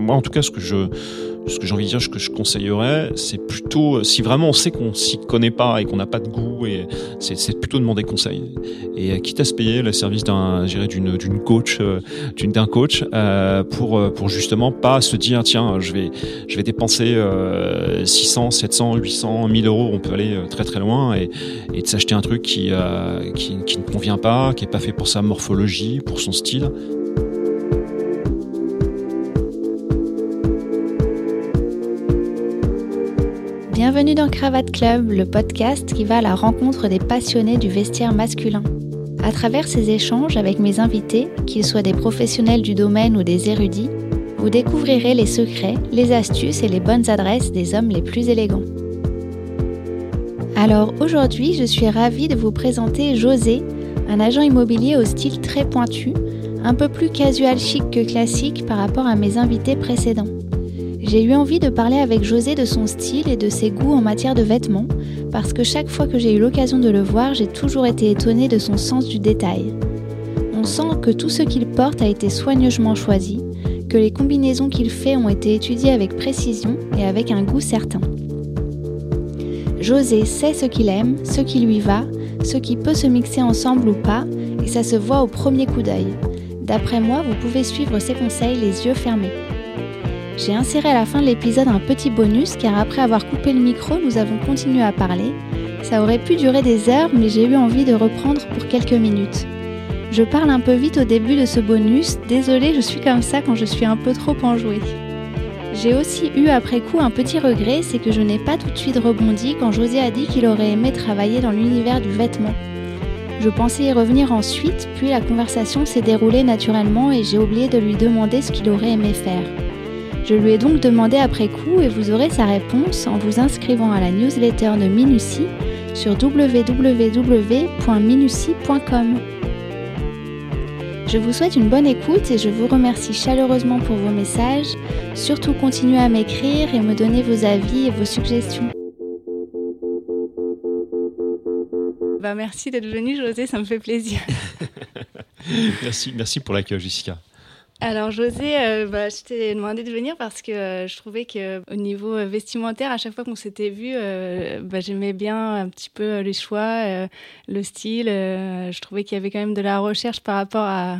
moi, en tout cas, ce que je, ce que j'ai envie de dire, ce que je conseillerais, c'est plutôt, si vraiment on sait qu'on s'y connaît pas et qu'on n'a pas de goût, et c'est plutôt demander conseil. Et euh, quitte à se payer le service d'un, d'une, d'une coach, euh, d'une, d'un coach, euh, pour, pour justement pas se dire, tiens, je vais, je vais dépenser 600, 700, 800, 1000 euros, on peut aller très très loin, et, et de s'acheter un truc qui, qui, qui ne convient pas, qui est pas fait pour sa morphologie, pour son style. Bienvenue dans Cravate Club, le podcast qui va à la rencontre des passionnés du vestiaire masculin. À travers ces échanges avec mes invités, qu'ils soient des professionnels du domaine ou des érudits, vous découvrirez les secrets, les astuces et les bonnes adresses des hommes les plus élégants. Alors aujourd'hui, je suis ravie de vous présenter José, un agent immobilier au style très pointu, un peu plus casual chic que classique par rapport à mes invités précédents. J'ai eu envie de parler avec José de son style et de ses goûts en matière de vêtements, parce que chaque fois que j'ai eu l'occasion de le voir, j'ai toujours été étonnée de son sens du détail. On sent que tout ce qu'il porte a été soigneusement choisi, que les combinaisons qu'il fait ont été étudiées avec précision et avec un goût certain. José sait ce qu'il aime, ce qui lui va, ce qui peut se mixer ensemble ou pas, et ça se voit au premier coup d'œil. D'après moi, vous pouvez suivre ses conseils les yeux fermés. J'ai inséré à la fin de l'épisode un petit bonus car après avoir coupé le micro, nous avons continué à parler. Ça aurait pu durer des heures, mais j'ai eu envie de reprendre pour quelques minutes. Je parle un peu vite au début de ce bonus, désolé, je suis comme ça quand je suis un peu trop enjouée. J'ai aussi eu après coup un petit regret, c'est que je n'ai pas tout de suite rebondi quand José a dit qu'il aurait aimé travailler dans l'univers du vêtement. Je pensais y revenir ensuite, puis la conversation s'est déroulée naturellement et j'ai oublié de lui demander ce qu'il aurait aimé faire. Je lui ai donc demandé après coup et vous aurez sa réponse en vous inscrivant à la newsletter de Minucie sur www.minucie.com. Je vous souhaite une bonne écoute et je vous remercie chaleureusement pour vos messages. Surtout continuez à m'écrire et me donner vos avis et vos suggestions. Bah merci d'être venu José, ça me fait plaisir. merci, merci pour l'accueil Jessica. Alors José, euh, bah, je t'ai demandé de venir parce que euh, je trouvais que au niveau euh, vestimentaire, à chaque fois qu'on s'était vu, bah, j'aimais bien un petit peu les choix, le style. je trouvais qu'il y avait quand même de la recherche par rapport à,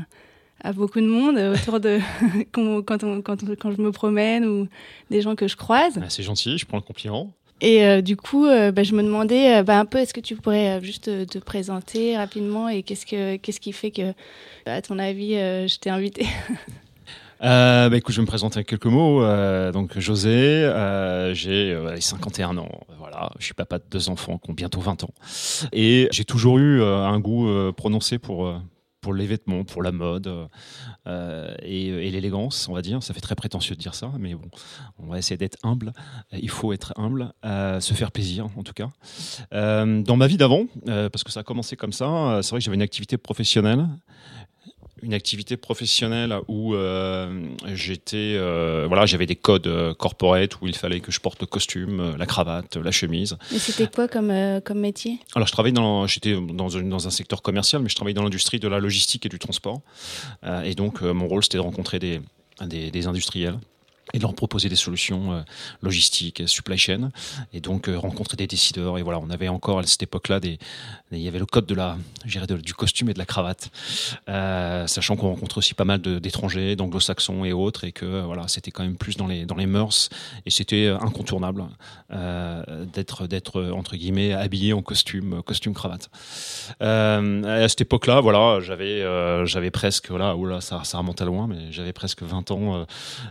beaucoup de monde autour de quand, je me promène ou des gens que je croise. Ah, c'est gentil, je prends le compliment. Et du coup, bah, je me demandais un peu, est-ce que tu pourrais juste te présenter rapidement et qu'est-ce que qu'est-ce qui fait que à ton avis, euh, je t'ai invité Euh, bah, écoute, je vais me présenter avec quelques mots. Euh, donc, José, euh, j'ai 51 ans. Voilà, je suis papa de deux enfants qui ont bientôt 20 ans. Et j'ai toujours eu un goût prononcé pour, pour les vêtements, pour la mode et, et l'élégance, on va dire. Ça fait très prétentieux de dire ça, mais bon, on va essayer d'être humble. Il faut être humble, se faire plaisir en tout cas. dans ma vie d'avant, parce que ça a commencé comme ça, c'est vrai que j'avais une activité professionnelle une activité professionnelle où euh, j'étais euh, voilà j'avais des codes euh, corporate où il fallait que je porte le costume la cravate la chemise. Et c'était quoi comme comme métier? Alors je travaillais dans j'étais dans, dans, un secteur commercial mais je travaillais dans l'industrie de la logistique et du transport. Et donc mon rôle c'était de rencontrer des, des, des industriels et de leur proposer des solutions euh, logistiques, supply chain, et donc euh, rencontrer des décideurs. Et voilà, on avait encore à cette époque-là il y avait le code de la, de, du costume et de la cravate, euh, sachant qu'on rencontre aussi pas mal d'étrangers, d'anglo-saxons et autres, et que voilà, c'était quand même plus dans les dans les mœurs, et c'était incontournable d'être entre guillemets habillé en costume, costume cravate. à cette époque-là, voilà, j'avais j'avais presque voilà, ça ça remonte à loin, mais j'avais presque 20 ans,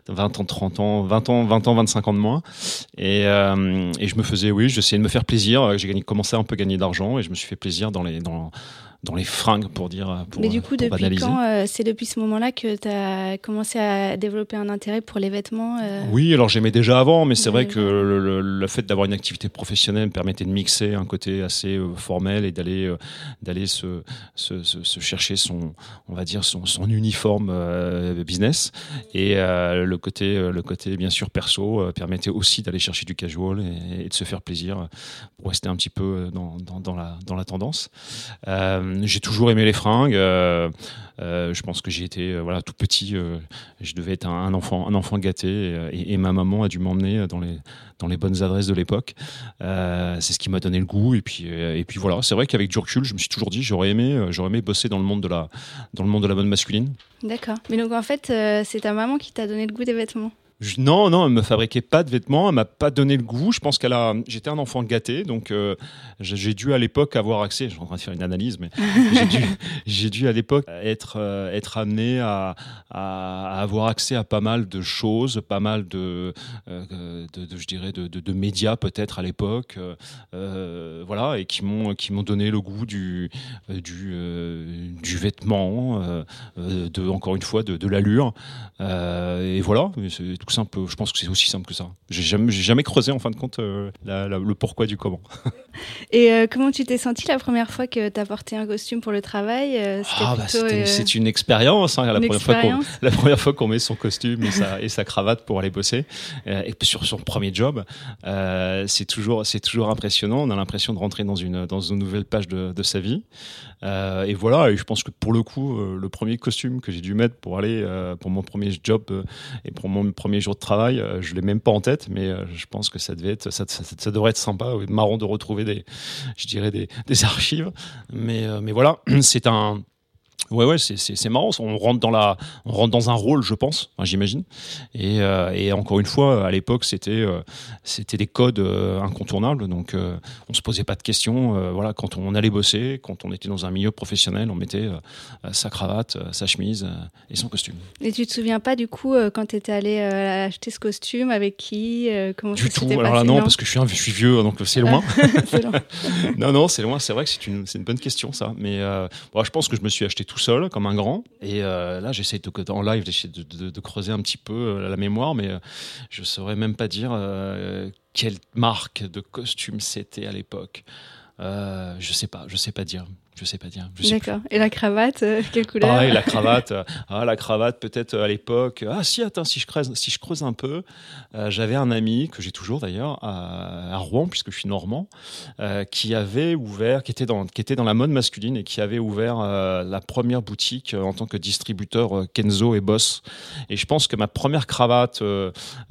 20 ans, 30 ans, 20 ans, 20 ans, 25 ans de moins. Et, euh, et je me faisais, oui, j'essayais de me faire plaisir. J'ai commencé à un peu gagner d'argent et je me suis fait plaisir dans les, dans les fringues pour dire pour Mais du coup depuis quand euh, c'est depuis ce moment-là que tu as commencé à développer un intérêt pour les vêtements euh Oui, alors j'aimais déjà avant mais c'est vrai que le, fait d'avoir une activité professionnelle me permettait de mixer un côté assez euh, formel et d'aller d'aller se, se, se, chercher son on va dire son, son uniforme business. Et le côté le côté bien sûr perso permettait aussi d'aller chercher du casual et, de se faire plaisir pour rester un petit peu dans, dans, dans la dans la tendance. Euh, j'ai toujours aimé les fringues. je pense que j'ai été voilà tout petit, je devais être un, enfant un enfant gâté et, ma maman a dû m'emmener dans les dans les bonnes adresses de l'époque. c'est ce qui m'a donné le goût et puis et puis voilà. C'est vrai qu'avec du recul, je me suis toujours dit j'aurais aimé j'aurais aimé bosser dans le monde de la dans le monde de la mode masculine. D'accord. Mais donc en fait, c'est ta maman qui t'a donné le goût des vêtements? Non, non, elle me fabriquait pas de vêtements, elle m'a pas donné le goût. Je pense qu'elle a. J'étais un enfant gâté, donc euh, j'ai dû à l'époque avoir accès. Je suis en train de faire une analyse, mais j'ai dû, à l'époque être euh, être amené à, à, avoir accès à pas mal de choses, pas mal de, euh, de, je dirais, de, de, médias peut-être à l'époque, voilà, et qui m'ont qui m'ont donné le goût du du du vêtement, de encore une fois de, de l'allure, et voilà. C'est tout simple. Je pense que c'est aussi simple que ça. J'ai jamais, jamais creusé en fin de compte euh, le pourquoi du comment. Et euh, comment tu t'es senti la première fois que tu as porté un costume pour le travail euh, ah, bah, C'est une expérience. Hein, la, première la, première fois qu'on met son costume et sa, et sa cravate pour aller bosser, et sur son premier job, c'est toujours, toujours impressionnant. On a l'impression de rentrer dans une, dans une nouvelle page de, de sa vie. et voilà, et je pense que pour le coup, le premier costume que j'ai dû mettre pour aller pour mon premier job et pour mon premier jour de travail, je l'ai même pas en tête, mais je pense que ça devait être, ça devrait être sympa, marrant de retrouver des, je dirais des, des archives. Mais, euh, mais voilà, c'est un, Ouais, ouais, c'est marrant. On rentre dans la, on rentre dans un rôle, je pense, j'imagine. Et, euh, et, encore une fois, à l'époque, c'était, euh, c'était des codes euh, incontournables. Donc, on se posait pas de questions. voilà, quand on allait bosser, quand on était dans un milieu professionnel, on mettait sa cravate, sa chemise et son costume. Et tu te souviens pas du coup quand tu étais allé acheter ce costume avec qui Comment Du tout. Alors là, non, parce que je suis, un, je suis vieux, donc c'est loin. loin. non, non, c'est loin. C'est vrai que c'est une, une, bonne question ça. Mais bon, je pense que je me suis acheté tout seul, comme un grand. Et euh, là, j'essaie de, en live de, de, creuser un petit peu euh, la mémoire, mais euh, je saurais même pas dire quelle marque de costume c'était à l'époque. je sais pas, je sais pas dire. Je sais pas dire. D'accord. Et la cravate, euh, quelle couleur Pareil, la cravate. Euh, ah, la cravate, peut-être euh, à l'époque. Ah, si, attends, si je creuse, si je creuse un peu, j'avais un ami que j'ai toujours d'ailleurs à, Rouen, puisque je suis normand, qui avait ouvert, qui était dans, qui était dans la mode masculine et qui avait ouvert la première boutique en tant que distributeur Kenzo et Boss. Et je pense que ma première cravate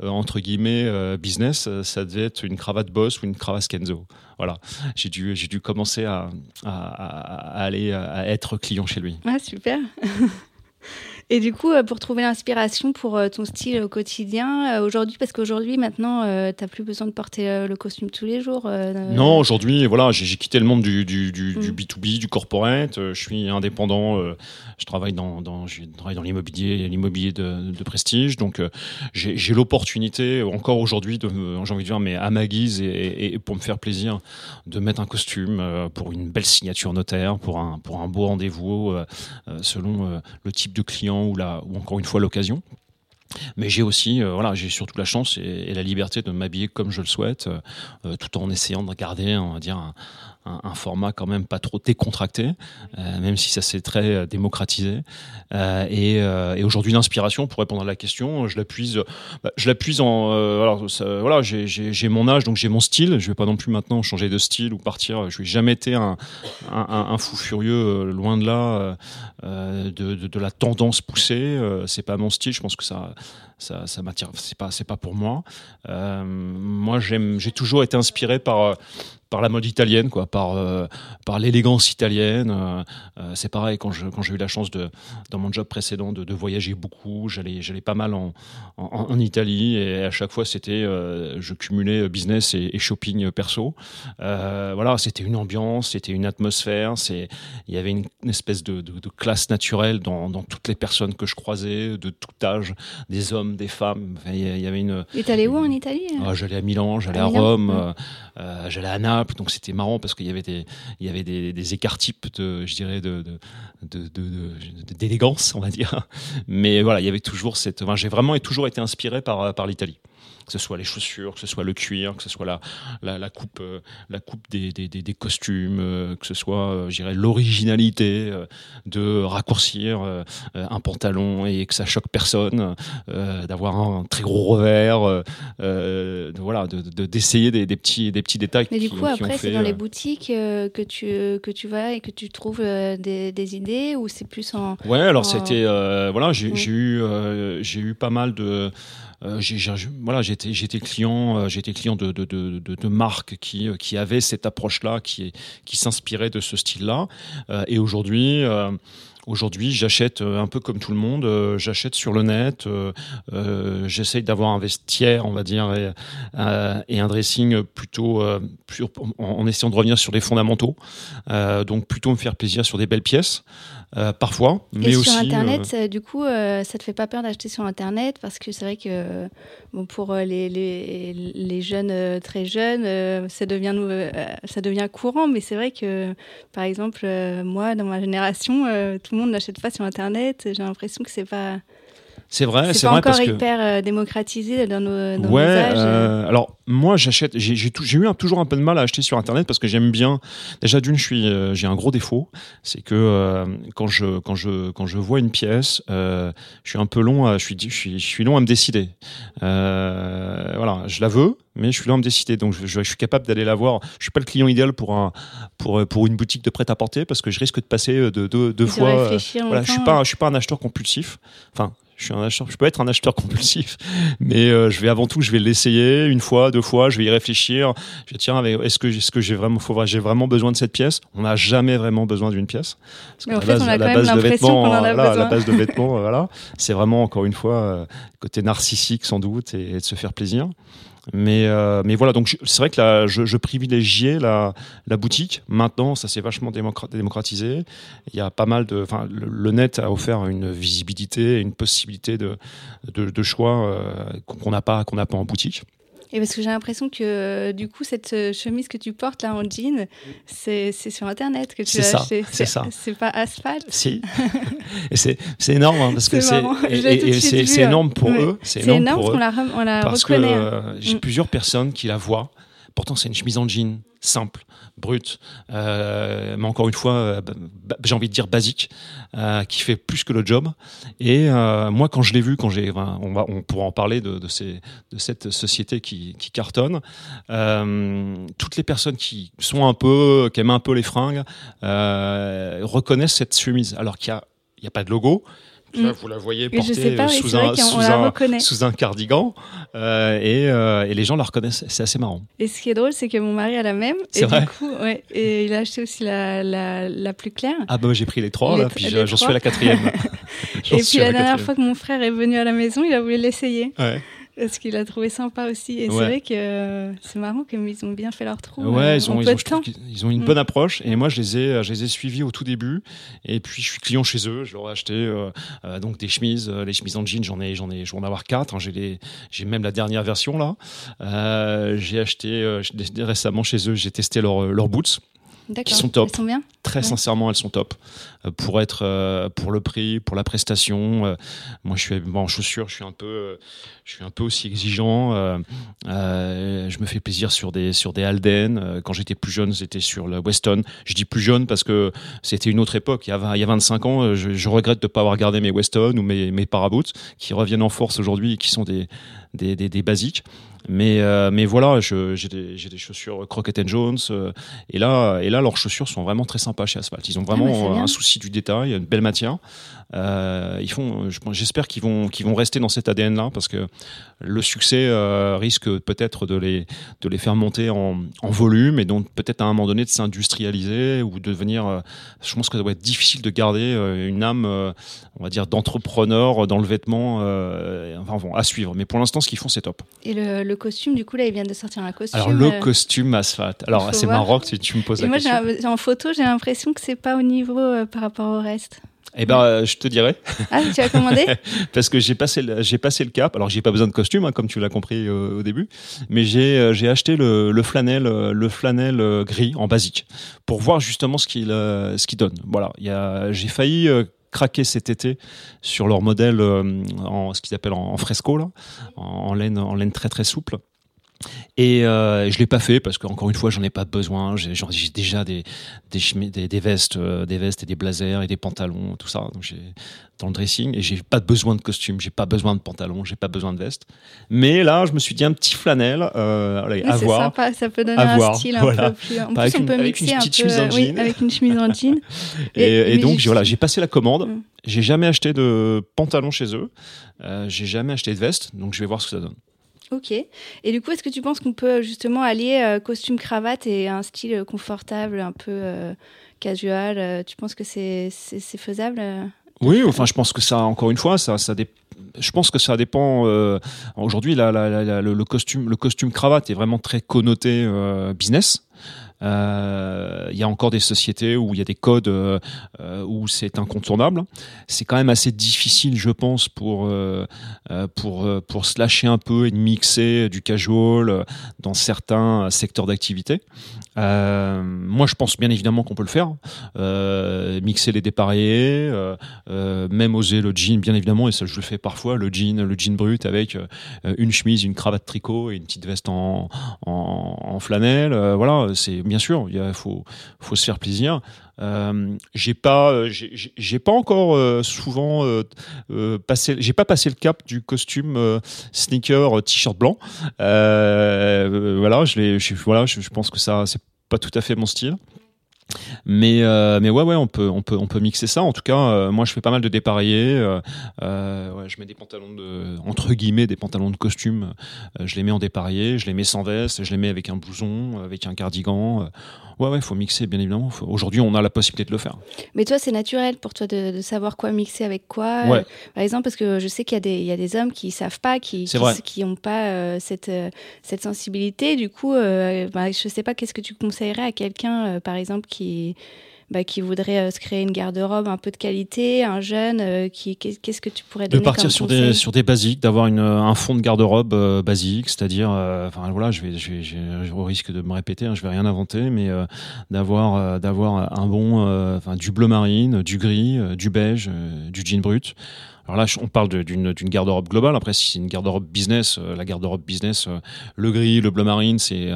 entre guillemets business, ça devait être une cravate Boss ou une cravate Kenzo voilà, j'ai dû, dû commencer à, à, aller à être client chez lui. Ah, super. Et du coup, euh, pour trouver l'inspiration pour euh, ton style au quotidien, euh, aujourd'hui, parce qu'aujourd'hui, maintenant, tu n'as plus besoin de porter le costume tous les jours. Non, aujourd'hui, voilà, j'ai quitté le monde du, du, du, du, B2B, mm. du corporate. je suis indépendant. je travaille dans, dans, dans l'immobilier, l'immobilier de, de, prestige. Donc, j'ai l'opportunité, encore aujourd'hui, j'ai envie de dire, mais à ma guise et, et, pour me faire plaisir, de mettre un costume pour une belle signature notaire, pour un, pour un beau rendez-vous, selon le type de client ou, la, ou encore une fois l'occasion. Mais j'ai aussi, euh, voilà, j'ai surtout la chance et, la liberté de m'habiller comme je le souhaite, euh, tout en essayant de garder, on va dire, un, un, format quand même pas trop décontracté, euh, même si ça s'est très euh, démocratisé. Euh, et, aujourd'hui, l'inspiration, pour répondre à la question, je l'appuie, bah, je en, voilà, j'ai mon âge, donc j'ai mon style. Je vais pas non plus maintenant changer de style ou partir. Je n'ai jamais été un, fou furieux, loin de là, de, la tendance poussée. c'est pas mon style. Je pense que ça ça, m'attire. C'est pas, c'est pas pour moi. Moi, j'aime, j'ai toujours été inspiré par par la mode italienne, quoi, par euh, par l'élégance italienne. Euh, euh, c'est pareil quand je quand j'ai eu la chance de dans mon job précédent de, de voyager beaucoup, j'allais j'allais pas mal en, en, en, Italie et à chaque fois c'était je cumulais business et, et shopping perso. voilà, c'était une ambiance, c'était une atmosphère, c'est il y avait une, espèce de, de, de, classe naturelle dans, dans toutes les personnes que je croisais, de tout âge, des hommes, des femmes. il y avait une. Et t'allais où en Italie ah, J'allais à Milan, j'allais à, Rome, j'allais à Naples donc c'était marrant parce qu'il y avait des, écarts types de, je dirais, de, d'élégance, on va dire. Mais voilà, il y avait toujours cette, j'ai vraiment toujours été inspiré par l'Italie. Que ce soit les chaussures, que ce soit le cuir, que ce soit la, la, coupe, la coupe des, des, des, costumes, que ce soit, je dirais, l'originalité de raccourcir un pantalon et que ça choque personne, d'avoir un très gros revers, de, voilà, d'essayer de, des, des, petits, des petits détails. Mais du coup, après, c'est dans les boutiques que, tu, que tu vas et que tu trouves des, des idées ou c'est plus en. Ouais, alors c'était. voilà, j'ai eu, j'ai eu pas mal de. Euh, voilà, j'étais, client, euh, j'étais client de, marques qui, qui avaient cette approche-là, qui, qui s'inspiraient de ce style-là. Euh, et aujourd'hui, Aujourd'hui, j'achète un peu comme tout le monde. j'achète sur le net. J'essaye d'avoir un vestiaire, on va dire, et, et un dressing plutôt en, essayant de revenir sur les fondamentaux. donc plutôt me faire plaisir sur des belles pièces. Euh, parfois, mais et aussi. Sur Internet, euh, du coup, euh, ça te fait pas peur d'acheter sur Internet parce que c'est vrai que bon, pour les, les, les jeunes très jeunes, ça devient ça devient courant, mais c'est vrai que par exemple, moi, dans ma génération, tout le monde n'achète pas sur Internet. J'ai l'impression que c'est pas c'est vrai, c'est vrai encore parce hyper euh, démocratisé dans nos, dans ouais, âges. Euh, alors moi j'achète, j'ai eu un, toujours un peu de mal à acheter sur internet parce que j'aime bien. Déjà d'une, je suis, euh, j'ai un gros défaut, c'est que quand je quand je quand je vois une pièce, je suis un peu long, à, je suis je suis je suis long à me décider. voilà, je la veux, mais je suis long à me décider. Donc je, je, suis capable d'aller la voir. Je suis pas le client idéal pour un pour pour une boutique de prêt à porter parce que je risque de passer de deux, deux fois. voilà, je suis pas je suis pas un acheteur compulsif. Enfin, je suis un acheteur, je peux être un acheteur compulsif, mais euh, je vais avant tout, je vais l'essayer une fois, deux fois, je vais y réfléchir. Je vais tiens, est-ce que est-ce que j'ai vraiment, faut, j'ai vraiment besoin de cette pièce? On n'a jamais vraiment besoin d'une pièce. Parce mais en fait, on a quand même en a besoin. La base de vêtements, voilà, c'est vraiment encore une fois euh, côté narcissique sans doute et, et de se faire plaisir. Mais, euh, mais voilà, donc c'est vrai que là, je, je, privilégiais la, la boutique. Maintenant, ça s'est vachement démocratisé. Il y a pas mal de. Enfin, le, net a offert une visibilité, une possibilité de, de, de choix euh, qu'on n'a pas, qu'on n'a pas en boutique. Et parce que j'ai l'impression que euh, du coup, cette euh, chemise que tu portes là en jean, c'est sur Internet que tu l'as acheté. C'est ça. C'est pas Asphalt. Si. c'est énorme hein, parce que c'est c'est énorme pour eux. C'est énorme, énorme parce qu'on la, on la parce reconnaît. Que, hein. euh, j'ai mm. plusieurs personnes qui la voient. Pourtant, c'est une chemise en jean simple, brute, euh, mais encore une fois, euh, j'ai envie de dire basique, euh, qui fait plus que le job. Et moi, quand je l'ai vu, quand j'ai, on, va, on pourra en parler de, cette société qui, qui cartonne. toutes les personnes qui sont un peu, qui aiment un peu les fringues, reconnaissent cette chemise, alors qu'il n'y a, y a pas de logo. Là, mm. vous la voyez portée sous, un, sous, un, sous, un, cardigan euh, et, euh, et, les gens la reconnaissent. C'est assez marrant. Et ce qui est drôle, c'est que mon mari a la même. Et vrai. du coup, ouais, et il a acheté aussi la, la, la plus claire. Ah bah j'ai pris les trois, là, puis j'en suis à la quatrième. et puis la, la dernière fois que mon frère est venu à la maison, il a voulu l'essayer. Ouais. Parce qu'il a trouvé sympa aussi. Et c'est vrai que euh, c'est marrant qu'ils ont bien fait leur trou. Ouais, euh, ils, ont, ils, ont, ils, ont, une mm. bonne approche. Et moi, je les, ai, je les ai suivis au tout début. Et puis, je suis client chez eux. Je leur ai acheté euh, donc des chemises. les chemises en jean, j'en ai, j'en ai, je vais en avoir quatre. Hein. J'ai, j'ai même la dernière version là. j'ai acheté récemment chez eux, j'ai testé leurs leur boots qui sont top. Elles sont bien Très sincèrement, elles sont top. Euh, pour être euh, pour le prix, pour la prestation. Euh, moi, je suis bon, en chaussures, je suis un peu, je suis un peu aussi exigeant. je me fais plaisir sur des sur des Alden. Quand j'étais plus jeune, c'était sur le Weston. Je dis plus jeune parce que c'était une autre époque. Il y a, il y a 25 ans, je, regrette de ne pas avoir gardé mes Weston ou mes mes Paraboots qui reviennent en force aujourd'hui et qui sont des des, des, des basiques. Mais, euh, mais voilà, j'ai des, des, chaussures Crockett Jones. Euh, et, là, et là, leurs chaussures sont vraiment très sympas chez Asphalt. Ils ont vraiment ah, un souci du détail, une belle matière. Euh, ils font, j'espère qu'ils vont, qu'ils vont rester dans cet ADN-là parce que le succès euh, risque peut-être de les, de les faire monter en, en volume et donc peut-être à un moment donné de s'industrialiser ou de devenir. Euh, je pense que ça doit être difficile de garder une âme, on va dire, d'entrepreneur dans le vêtement. enfin, à suivre. Mais pour l'instant, ce qu'ils font, c'est top. Et le, le, costume, du coup, là, il vient de sortir un costume. Alors, le costume asphalte. Alors, c'est marrant que tu me poses la moi, question. en photo, j'ai l'impression que c'est pas au niveau par rapport au reste. Eh ben, euh, je te dirais. Ah, tu as commandé Parce que j'ai passé, j'ai passé le cap. Alors, j'ai pas besoin de costume, hein, comme tu l'as compris euh, au début, mais j'ai, euh, j'ai acheté le, le flanel, le flanel gris en basique pour voir justement ce qu'il, ce qu'il donne. Voilà, il j'ai failli craqué cet été sur leur modèle en ce qu'ils appellent en, fresco là, en, laine, en laine très très souple. Et euh, je l'ai pas fait parce qu'encore une fois, j'en ai pas besoin. J'ai déjà des des, des, vestes, euh, des vestes et des blazers et des pantalons, tout ça. Donc dans le dressing et j'ai pas besoin de costume, j'ai pas besoin de pantalon, j'ai pas besoin de veste. Mais là, je me suis dit un petit flanel, euh, allez, à voir. Sympa, ça peut donner un style un peu plus. En plus, on peut mixer un peu, oui, avec une chemise en jean. et, et, donc voilà, j'ai passé la commande. Mm. J'ai jamais acheté de pantalon chez eux. Euh, j'ai jamais acheté de veste, donc je vais voir ce que ça donne. Ok. Et du coup, est-ce que tu penses qu'on peut justement allier euh, costume cravate et un style confortable, un peu euh, casual euh, Tu penses que c'est faisable Oui, enfin, je pense que ça, encore une fois, ça, ça je pense que ça dépend. Aujourd'hui, le, costume, le costume cravate est vraiment très connoté business. Euh, il y a encore des sociétés où il y a des codes euh, euh, où c'est incontournable. C'est quand même assez difficile, je pense, pour pour pour se lâcher un peu et de mixer du casual dans certains secteurs d'activité. moi, je pense bien évidemment qu'on peut le faire. mixer les dépareillés, même oser le jean, bien évidemment, et ça je le fais parfois, le jean, le jean brut avec une chemise, une cravate tricot et une petite veste en, en, flanelle. voilà, c'est bien sûr, il faut, se faire plaisir. Euh, j'ai pas, j'ai pas encore euh, souvent euh, passé, j'ai pas passé le cap du costume sneaker t-shirt blanc. voilà, je, je, voilà, je, pense que ça, c'est pas tout à fait mon style. Mais, mais ouais, ouais, on peut, on, peut, on peut mixer ça. En tout cas, moi, je fais pas mal de dépareillés. ouais, je mets des pantalons de, entre guillemets, des pantalons de costume. je les mets en dépareillé, je les mets sans veste, je les mets avec un blouson, avec un cardigan. Ouais, ouais, il faut mixer, bien évidemment. Aujourd'hui, on a la possibilité de le faire. Mais toi, c'est naturel pour toi de, savoir quoi mixer avec quoi. Ouais. par exemple, parce que je sais qu'il y, y, a des hommes qui savent pas, qui qui n'ont pas euh, cette, euh, cette sensibilité. Du coup, euh, bah, je sais pas, qu'est-ce que tu conseillerais à quelqu'un, par exemple, qui bah, qui voudrait euh, se créer une garde-robe un peu de qualité, un jeune, euh, qui qu'est-ce que tu pourrais donner De partir sur des sur des basiques, d'avoir une un fond de garde-robe euh, basique, c'est-à-dire, enfin voilà, je vais, je vais, je, au risque de me répéter, hein, je vais rien inventer, mais d'avoir d'avoir un bon, enfin du bleu marine, du gris, du beige, du jean brut. Alors là, on parle d'une garde-robe globale. Après, si c'est une garde-robe business, la garde-robe business, le gris, le bleu marine, c'est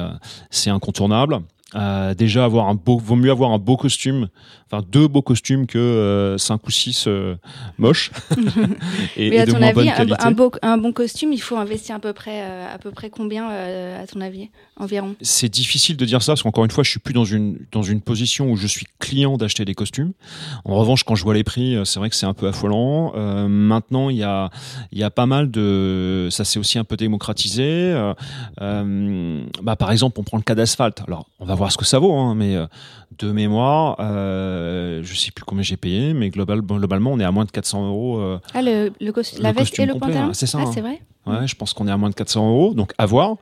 c'est incontournable. Euh, déjà avoir un beau, vaut mieux avoir un beau costume, enfin deux beaux costumes que euh, cinq ou six euh, moches. et, Mais à ton avis, un, beau, un, bon costume, il faut investir à peu près, à peu près combien à ton avis environ? C'est difficile de dire ça parce qu'encore une fois, je suis plus dans une dans une position où je suis client d'acheter des costumes. En revanche, quand je vois les prix, c'est vrai que c'est un peu affolant. maintenant, il y a il y a pas mal de, ça s'est aussi un peu démocratisé. bah par exemple, on prend le cas d'asphalte. Alors, on va voir ce que ça vaut, hein, mais euh, de mémoire, euh, je sais plus combien j'ai payé, mais global, globalement, on est à moins de 400 euros. Euh, ah, le, la veste et le pantalon C'est ça. Ah, hein. c'est vrai? Ouais, je pense qu'on est à moins de 400 euros, donc à voir.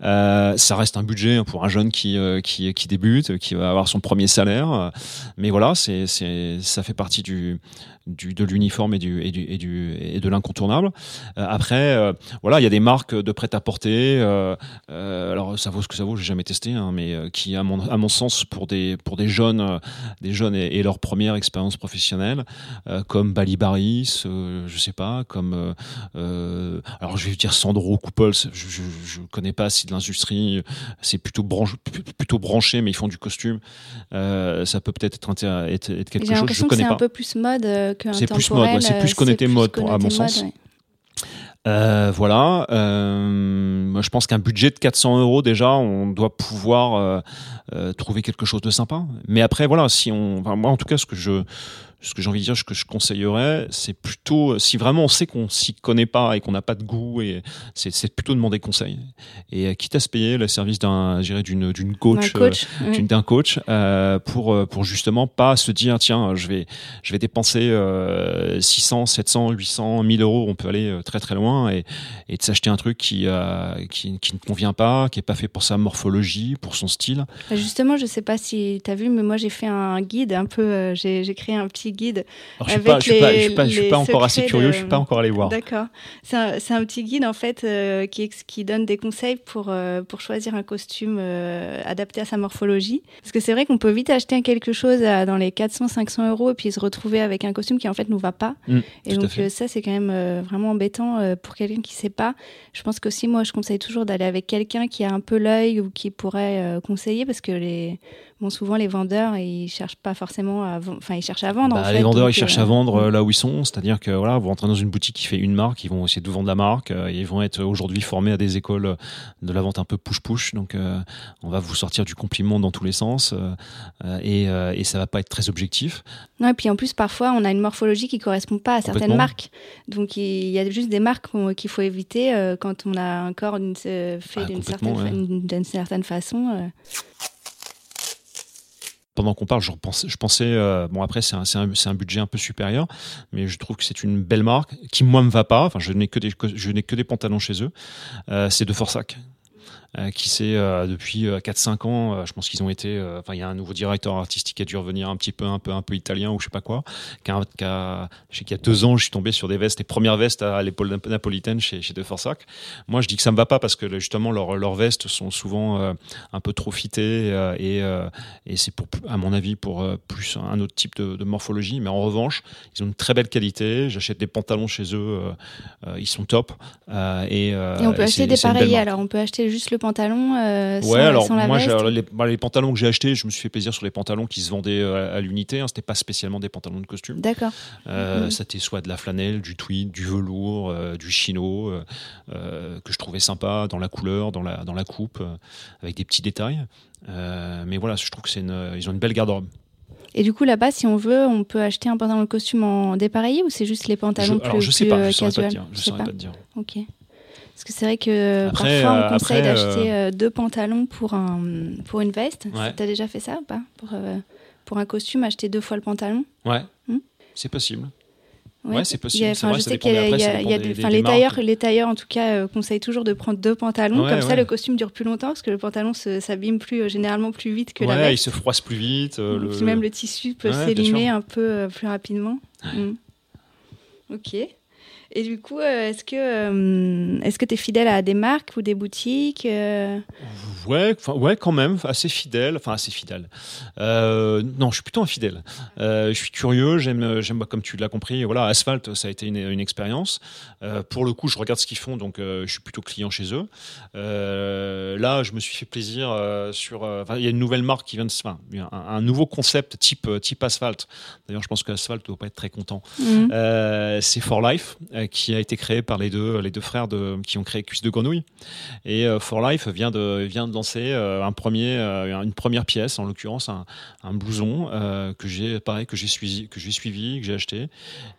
Ça reste un budget pour un jeune qui, qui, qui, débute, qui va avoir son premier salaire. Mais voilà, c'est, ça fait partie du, du, de l'uniforme et, du, et, du, et, du, et de l'incontournable. Euh, après, euh, voilà, il y a des marques de prêt-à-porter. Euh, alors, ça vaut ce que ça vaut, j'ai jamais testé, hein, mais qui, à mon, à mon sens, pour des, pour des jeunes, des jeunes et, leur première expérience professionnelle, comme Bali Baris, je sais pas, comme, alors je vais dire Sandro Couples, je, je, connais pas si de l'industrie, c'est plutôt, branché, mais ils font du costume. ça peut peut-être être, être, être, quelque chose. je connais pas. C'est un peu plus mode c'est plus mode, c'est plus connecté mode, à mon sens. Euh, voilà. Euh, je pense qu'un budget de 400 euros déjà, on doit pouvoir euh, trouver quelque chose de sympa. Mais après, voilà, si on, moi en tout cas, ce que je ce que j'ai envie de dire, ce que je conseillerais, c'est plutôt, si vraiment on sait qu'on s'y connaît pas et qu'on n'a pas de goût, et c'est plutôt demander conseil. Et euh, quitte à se payer le service d'un, d'une, d'une coach, coach euh, d'un coach, euh, pour, pour justement pas se dire, tiens, je vais, je vais dépenser 600, 700, 800, 1000 euros, on peut aller très très loin, et, et de s'acheter un truc qui, qui, qui, ne convient pas, qui est pas fait pour sa morphologie, pour son style. Justement, je sais pas si tu as vu, mais moi j'ai fait un guide un peu, j'ai créé un petit petit guide. Alors, je suis pas, je suis pas, je suis pas, je suis pas encore assez curieux, je suis pas encore allé voir. D'accord. C'est un, un, petit guide en fait euh, qui, qui donne des conseils pour euh, pour choisir un costume euh, adapté à sa morphologie. Parce que c'est vrai qu'on peut vite acheter quelque chose à, dans les 400-500 euros et puis se retrouver avec un costume qui en fait nous va pas. Mm, et donc ça c'est quand même vraiment embêtant pour quelqu'un qui sait pas. Je pense qu'aussi moi je conseille toujours d'aller avec quelqu'un qui a un peu l'œil ou qui pourrait conseiller parce que les bon, souvent les vendeurs ils cherchent pas forcément à, enfin ils cherchent à vendre. Bah, les vendeurs ils cherchent à vendre là où ils sont, c'est-à-dire que voilà, vous rentrez dans une boutique qui fait une marque, ils vont essayer de vendre la marque, euh, ils vont être aujourd'hui formés à des écoles de la vente un peu push-push, donc euh, on va vous sortir du compliment dans tous les sens euh, et, et ça va pas être très objectif. Non, et puis en plus parfois on a une morphologie qui correspond pas à certaines marques, donc il y a juste des marques qu'il faut éviter quand on a un corps fait ah, d'une certaine, certaine, façon pendant qu'on parle, je, pensais, euh, bon après c'est un, budget un peu supérieur, mais je trouve que c'est une belle marque qui moi me va pas. Enfin, je n'ai que des, je n'ai que des pantalons chez eux. Euh, c'est de Forsac. Euh, qui c'est euh, depuis 4-5 euh, ans, je pense qu'ils ont été, enfin il y a un nouveau directeur artistique qui a dû revenir un petit peu, un peu, un peu italien ou je sais pas quoi. Qui a, qui a, je sais qu'il y a deux ans, je suis tombé sur des vestes, les premières vestes à l'épaule napolitaine chez, chez De Forsac. Moi, je dis que ça me va pas parce que justement leurs leurs vestes sont souvent un peu trop fitées et, et c'est pour, à mon avis, pour plus un autre type de, de, morphologie. Mais en revanche, ils ont une très belle qualité. J'achète des pantalons chez eux, ils sont top. et, et on peut acheter des pareils. Alors on peut acheter juste le pantalon euh, Ouais, alors moi, bah, les, pantalons que j'ai achetés, je me suis fait plaisir sur les pantalons qui se vendaient euh, à, l'unité. Hein, C'était pas spécialement des pantalons de costume. D'accord. Euh, mhm. C'était soit de la flanelle, du tweed, du velours, euh, du chino, que je trouvais sympa dans la couleur, dans la, dans la coupe, avec des petits détails. mais voilà, je trouve que c'est une, ils ont une belle garde-robe. Et du coup, là-bas, si on veut, on peut acheter un pantalon de costume en dépareillé ou c'est juste les pantalons je, plus, alors, je sais pas, je saurais pas te dire. Je saurais pas te dire. Ok. Parce que c'est vrai que parfois on euh, conseille d'acheter euh, deux pantalons pour, un, pour une veste. Ouais. Tu as déjà fait ça ou pas? Pour, euh, pour un costume, acheter deux fois le pantalon? Ouais, hmm? C'est possible. Ouais, c'est possible. Vrai, je sais qu'il y a, les, tailleurs, les tailleurs, en tout cas, conseillent toujours de prendre deux pantalons. comme ça, le costume dure plus longtemps parce que le pantalon s'abîme plus, généralement plus vite que la veste. il se froisse plus vite. le... Même le tissu peut s'élimer un peu plus rapidement. Hmm. Ok. Et du coup, euh, est-ce que euh, est-ce que tu es fidèle à des marques ou des boutiques euh? Ouais, ouais, quand même, assez fidèle, enfin assez fidèle. non, je suis plutôt infidèle. je suis curieux, j'aime, j'aime, comme tu l'as compris, voilà, Asphalt, ça a été une, une expérience. pour le coup, je regarde ce qu'ils font, donc je suis plutôt client chez eux. là, je me suis fait plaisir sur. il y a une nouvelle marque qui vient de, enfin, un, un, nouveau concept type type Asphalt. D'ailleurs, je pense qu'Asphalt ne doit pas être très content. Mmh. c'est For Life qui a été créé par les deux, les deux frères de, qui ont créé Cuisse de Grenouille. Et euh, For Life vient de, vient de lancer euh, un premier, une première pièce, en l'occurrence un, blouson que j'ai, suivi, que j'ai suivi, que j'ai acheté.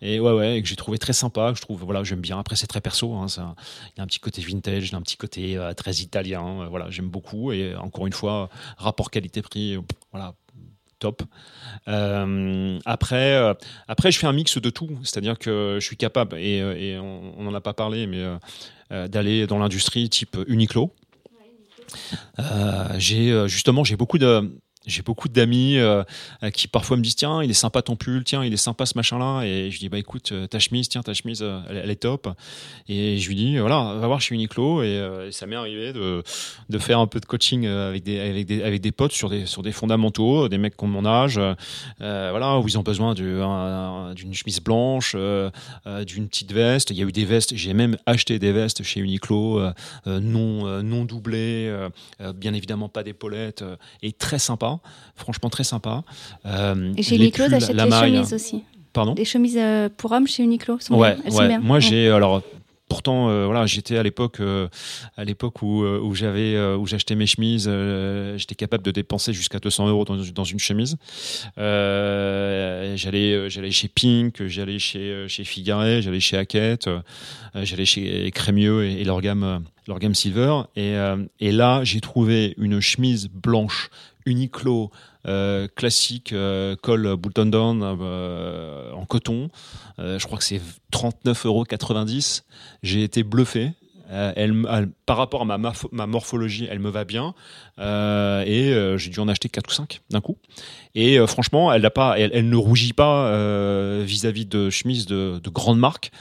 Et ouais, ouais, que j'ai trouvé très sympa, que je trouve, voilà, j'aime bien. Après, c'est très perso, hein, il y a un petit côté vintage, il y a un petit côté très italien. voilà, j'aime beaucoup. Et encore une fois, rapport qualité-prix, voilà, top. Euh, après, euh, après, je fais un mix de tout, c'est-à-dire que je suis capable, et, euh, on n'en a pas parlé, mais d'aller dans l'industrie type Uniqlo. j'ai justement, j'ai beaucoup de j'ai beaucoup d'amis euh, qui parfois me disent tiens il est sympa ton pull tiens il est sympa ce machin là et je dis bah écoute euh, ta chemise tiens ta chemise euh, elle, est top. Et je lui dis voilà va voir chez Uniqlo. Et, ça m'est arrivé de, de faire un peu de coaching avec des avec des avec des potes sur des sur des fondamentaux des mecs qui ont mon âge voilà où ils ont besoin d'une chemise blanche d'une petite veste. Il y a eu des vestes j'ai même acheté des vestes chez Uniqlo non non doublées bien évidemment pas d'épaulettes et très sympa franchement très sympa. Euh, et chez Uniqlo, t'achètes les chemises aussi. Pardon Les chemises euh, pour hommes chez Uniqlo sont ouais, bien. Moi, j'ai alors pourtant euh, voilà j'étais à l'époque à l'époque où, où j'avais où j'achetais mes chemises j'étais capable de dépenser jusqu'à 200 euros dans, dans une chemise. J'allais j'allais chez Pink j'allais chez chez Figare j'allais chez Hackett j'allais chez Crémieux et, et leur gamme leur gamme Silver. Et, et là j'ai trouvé une chemise blanche Uniqlo euh, classique euh, col Bolton Down euh, en coton. je crois que c'est 39,90 euros. J'ai été bluffé. par rapport à ma, morphologie, elle me va bien. Et j'ai dû en acheter 4 ou 5 d'un coup. Et franchement, elle, a pas, elle, ne rougit pas vis-à-vis de chemises de, de grandes marques,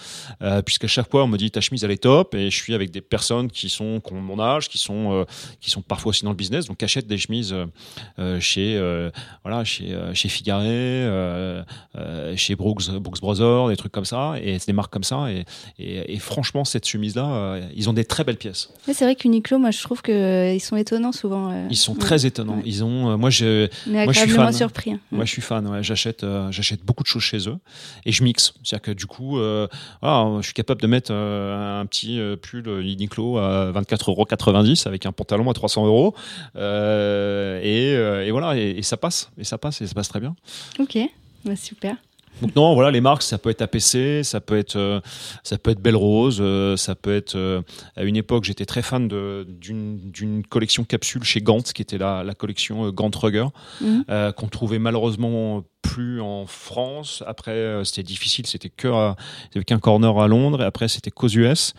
puisqu'à chaque fois, on me dit ta chemise, elle est top. Et je suis avec des personnes qui, sont, qui ont mon âge, qui sont, qui sont parfois aussi dans le business, donc achètent des chemises chez, voilà, chez, chez Figaré, chez Brooks, Brooks Brothers, des trucs comme ça. Et c'est des marques comme ça. Et, franchement, cette chemise-là, euh, ils ont des très belles pièces. c'est vrai qu'Uniqlo, moi, je trouve qu'ils euh, sont étonnants souvent. Euh. Ils sont très étonnants. Ils ont, moi, je, moi, je suis fan. surpris. Hein. Moi, je suis fan. j'achète, j'achète beaucoup de choses chez eux et je mixe. C'est-à-dire que du coup, voilà, je suis capable de mettre un petit pull Uniqlo à 24,90 euros avec un pantalon à 300 euros. Et, voilà, et, ça passe. Et ça passe et ça passe très bien. Ok, bah, super. Donc non, voilà, les marques, ça peut être APC, ça peut être, euh, ça peut être Belle Rose, euh, ça peut être. Euh, à une époque, j'étais très fan d'une collection capsule chez Gant, qui était la, la collection Gant Rugger, mhm. qu'on trouvait malheureusement plus en France. Après, c'était difficile, c'était que qu'un corner à Londres et après c'était qu'aux US.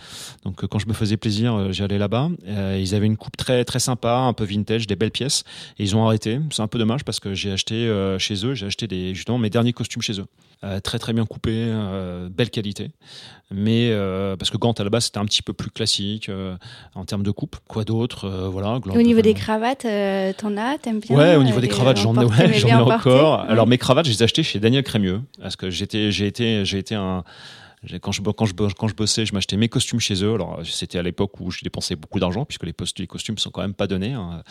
Donc quand je me faisais plaisir, j'allais là-bas. ils avaient une coupe très très sympa, un peu vintage, des belles pièces et ils ont arrêté. C'est un peu dommage parce que j'ai acheté chez eux, j'ai acheté des justement mes derniers costumes chez eux. Très très bien coupés, belle qualité. Mais parce que Gant à la base c'était un petit peu plus classique en termes de coupe. Quoi d'autre Voilà. au niveau des cravates, t'en as, t'aimes bien Ouais, au niveau des cravates, j'en ai, ouais, j'en ai encore. Alors mes cravates je les ai achetées chez Daniel Crémieux parce que j'étais, j'ai été, j'ai été un quand je, quand, je, quand je bossais, je m'achetais mes costumes chez eux. Alors, c'était à l'époque où je dépensais beaucoup d'argent, puisque les, les costumes sont quand même pas donnés. Hein.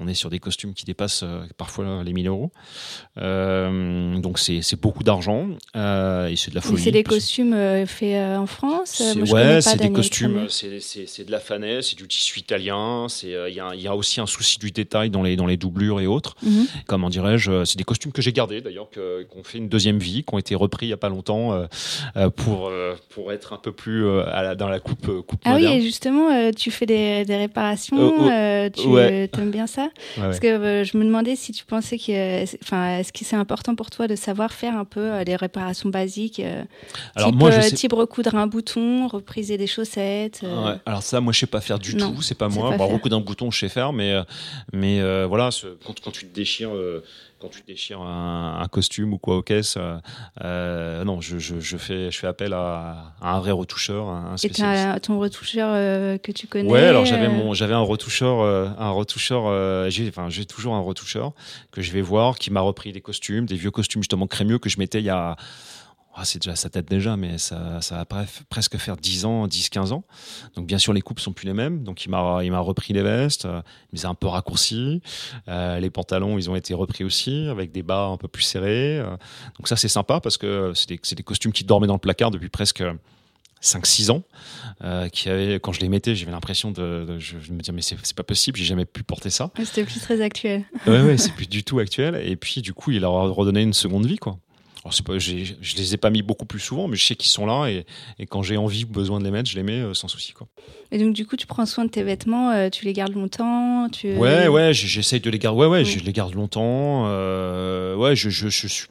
On est sur des costumes qui dépassent euh, parfois les 1000 euros. Euh, donc, c'est beaucoup d'argent. Euh, et c'est de la folie. C'est des costumes faits en France Ouais, c'est des costumes. C'est de la fanais, c'est du tissu italien. Il y, y, a aussi un souci du détail dans les, dans les doublures et autres. Mhm. Comment dirais-je C'est des costumes que j'ai gardés, d'ailleurs, qu'on fait une deuxième vie, qui ont été repris il y a pas longtemps pour pour être un peu plus euh, dans la coupe, euh, coupe ah oui, et justement, tu fais des, des réparations, oh, tu aimes bien ça Parce que je me demandais si tu pensais que, enfin, est-ce que c'est important pour toi de savoir faire un peu les réparations basiques Alors type, moi, je sais... type recoudre un bouton, repriser des chaussettes. Alors ça, moi, je sais pas faire du tout. C'est pas moi. Bon, recoudre un bouton, je sais faire, mais mais voilà, quand, quand tu te déchires quand tu déchires un, costume ou quoi aux caisses, euh, euh, non, je, je, fais, je fais appel à, un vrai retoucheur, un spécialiste. Et ton retoucheur euh, que tu connais Ouais, alors j'avais mon, j'avais un retoucheur, un retoucheur, j'ai, enfin j'ai toujours un retoucheur que je vais voir, qui m'a repris des costumes, des vieux costumes justement crémieux que je mettais il y a ah, c'est déjà, ça tête déjà, mais ça, ça va presque faire 10 ans, 10, 15 ans. Donc, bien sûr, les coupes sont plus les mêmes. Donc, il m'a, il m'a repris les vestes, euh, il les a un peu raccourcis. Euh, les pantalons, ils ont été repris aussi, avec des bas un peu plus serrés. Euh. donc, ça, c'est sympa parce que c'est des, c'est des costumes qui dormaient dans le placard depuis presque 5-6 ans, euh, qui avait, quand je les mettais, j'avais l'impression de, je, me disais mais c'est pas possible, j'ai jamais pu porter ça. C'était plus très actuel. ouais, ouais, c'est plus du tout actuel. Et puis du coup, il leur a redonné une seconde vie, quoi. Alors pas, je les ai pas mis beaucoup plus souvent, mais je sais qu'ils sont là et, et quand j'ai envie ou besoin de les mettre, je les mets euh, sans souci. Quoi. Et donc, du coup, tu prends soin de tes vêtements, euh, tu les gardes longtemps tu... Ouais, ouais, j'essaye de les garder. Ouais, ouais, je les garde longtemps. Euh, ouais, je, je, je, suis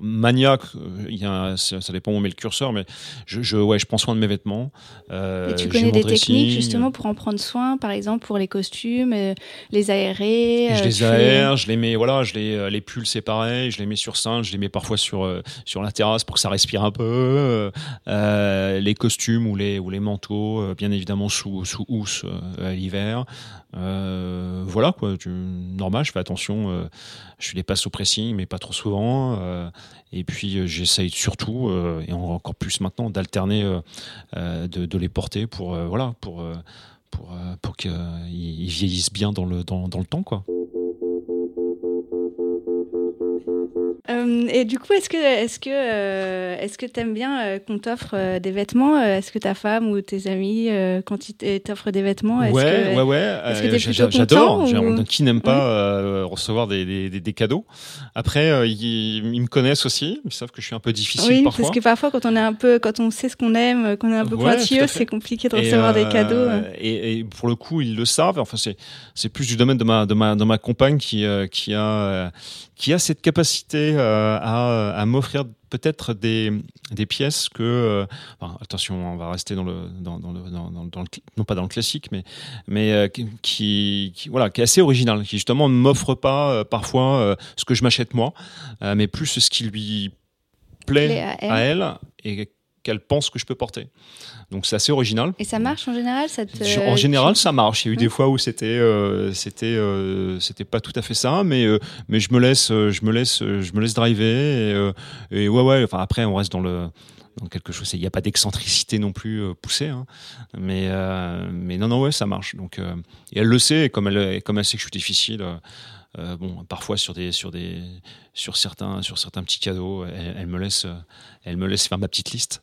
maniaque. Euh, il y a, ça, dépend où on met le curseur, mais je, je, ouais, je prends soin de mes vêtements. Euh, et tu connais des techniques justement pour en prendre soin, par exemple pour les costumes, euh, les aérer. je les aère, je les mets, voilà, je les, les pulls c'est pareil, je les mets sur sein, je les mets parfois sur sur la terrasse pour que ça respire un peu. les costumes ou les ou les manteaux, bien évidemment sous sous housse à l'hiver. voilà quoi, tu, normal, je fais attention. Je les passe au pressing, mais pas trop souvent. Et puis euh, j'essaye surtout, euh, et encore plus maintenant, d'alterner, euh, de, les porter pour, voilà, pour, pour, pour qu'ils vieillissent bien dans le, dans le temps. Quoi. Et du coup, est-ce que est-ce que euh, est-ce que t'aimes bien euh, qu'on t'offre des vêtements Est-ce que ta femme ou tes amis, quand ils t'offrent des vêtements, est-ce ouais, que, ouais, ouais, j'adore. Qui n'aime pas recevoir des, des, des, cadeaux Après, ils, me connaissent aussi. Ils savent que je suis un peu difficile oui, parfois. parce que parfois, quand on est un peu, quand on sait ce qu'on aime, qu'on est un peu pointilleux, c'est compliqué de recevoir des cadeaux. Et, et, pour le coup, ils le savent. Enfin, c'est c'est plus du domaine de ma de ma de ma compagne qui qui a qui a cette capacité euh, à, à m'offrir peut-être des, des pièces que, attention, on va rester dans le, dans, dans le, dans, dans le, non pas dans le classique, mais, mais qui, qui, voilà, qui est assez original, qui justement ne m'offre pas parfois ce que je m'achète moi, mais plus ce qui lui plaît, à elle, et qu'elle pense que je peux porter. Donc c'est assez original. Et ça marche en général ça En général, ça marche. Il y a eu des fois où c'était euh, c'était euh, c'était pas tout à fait ça, mais euh, mais je me laisse je me laisse je me laisse driver et, et, ouais ouais. Enfin après on reste dans le dans quelque chose. Il n'y a pas d'excentricité non plus poussée, hein. mais mais non non ouais ça marche. Donc et elle le sait et comme elle comme elle sait que je suis difficile. bon, parfois sur des sur des sur certains sur certains petits cadeaux, elle me laisse elle me laisse faire ma petite liste.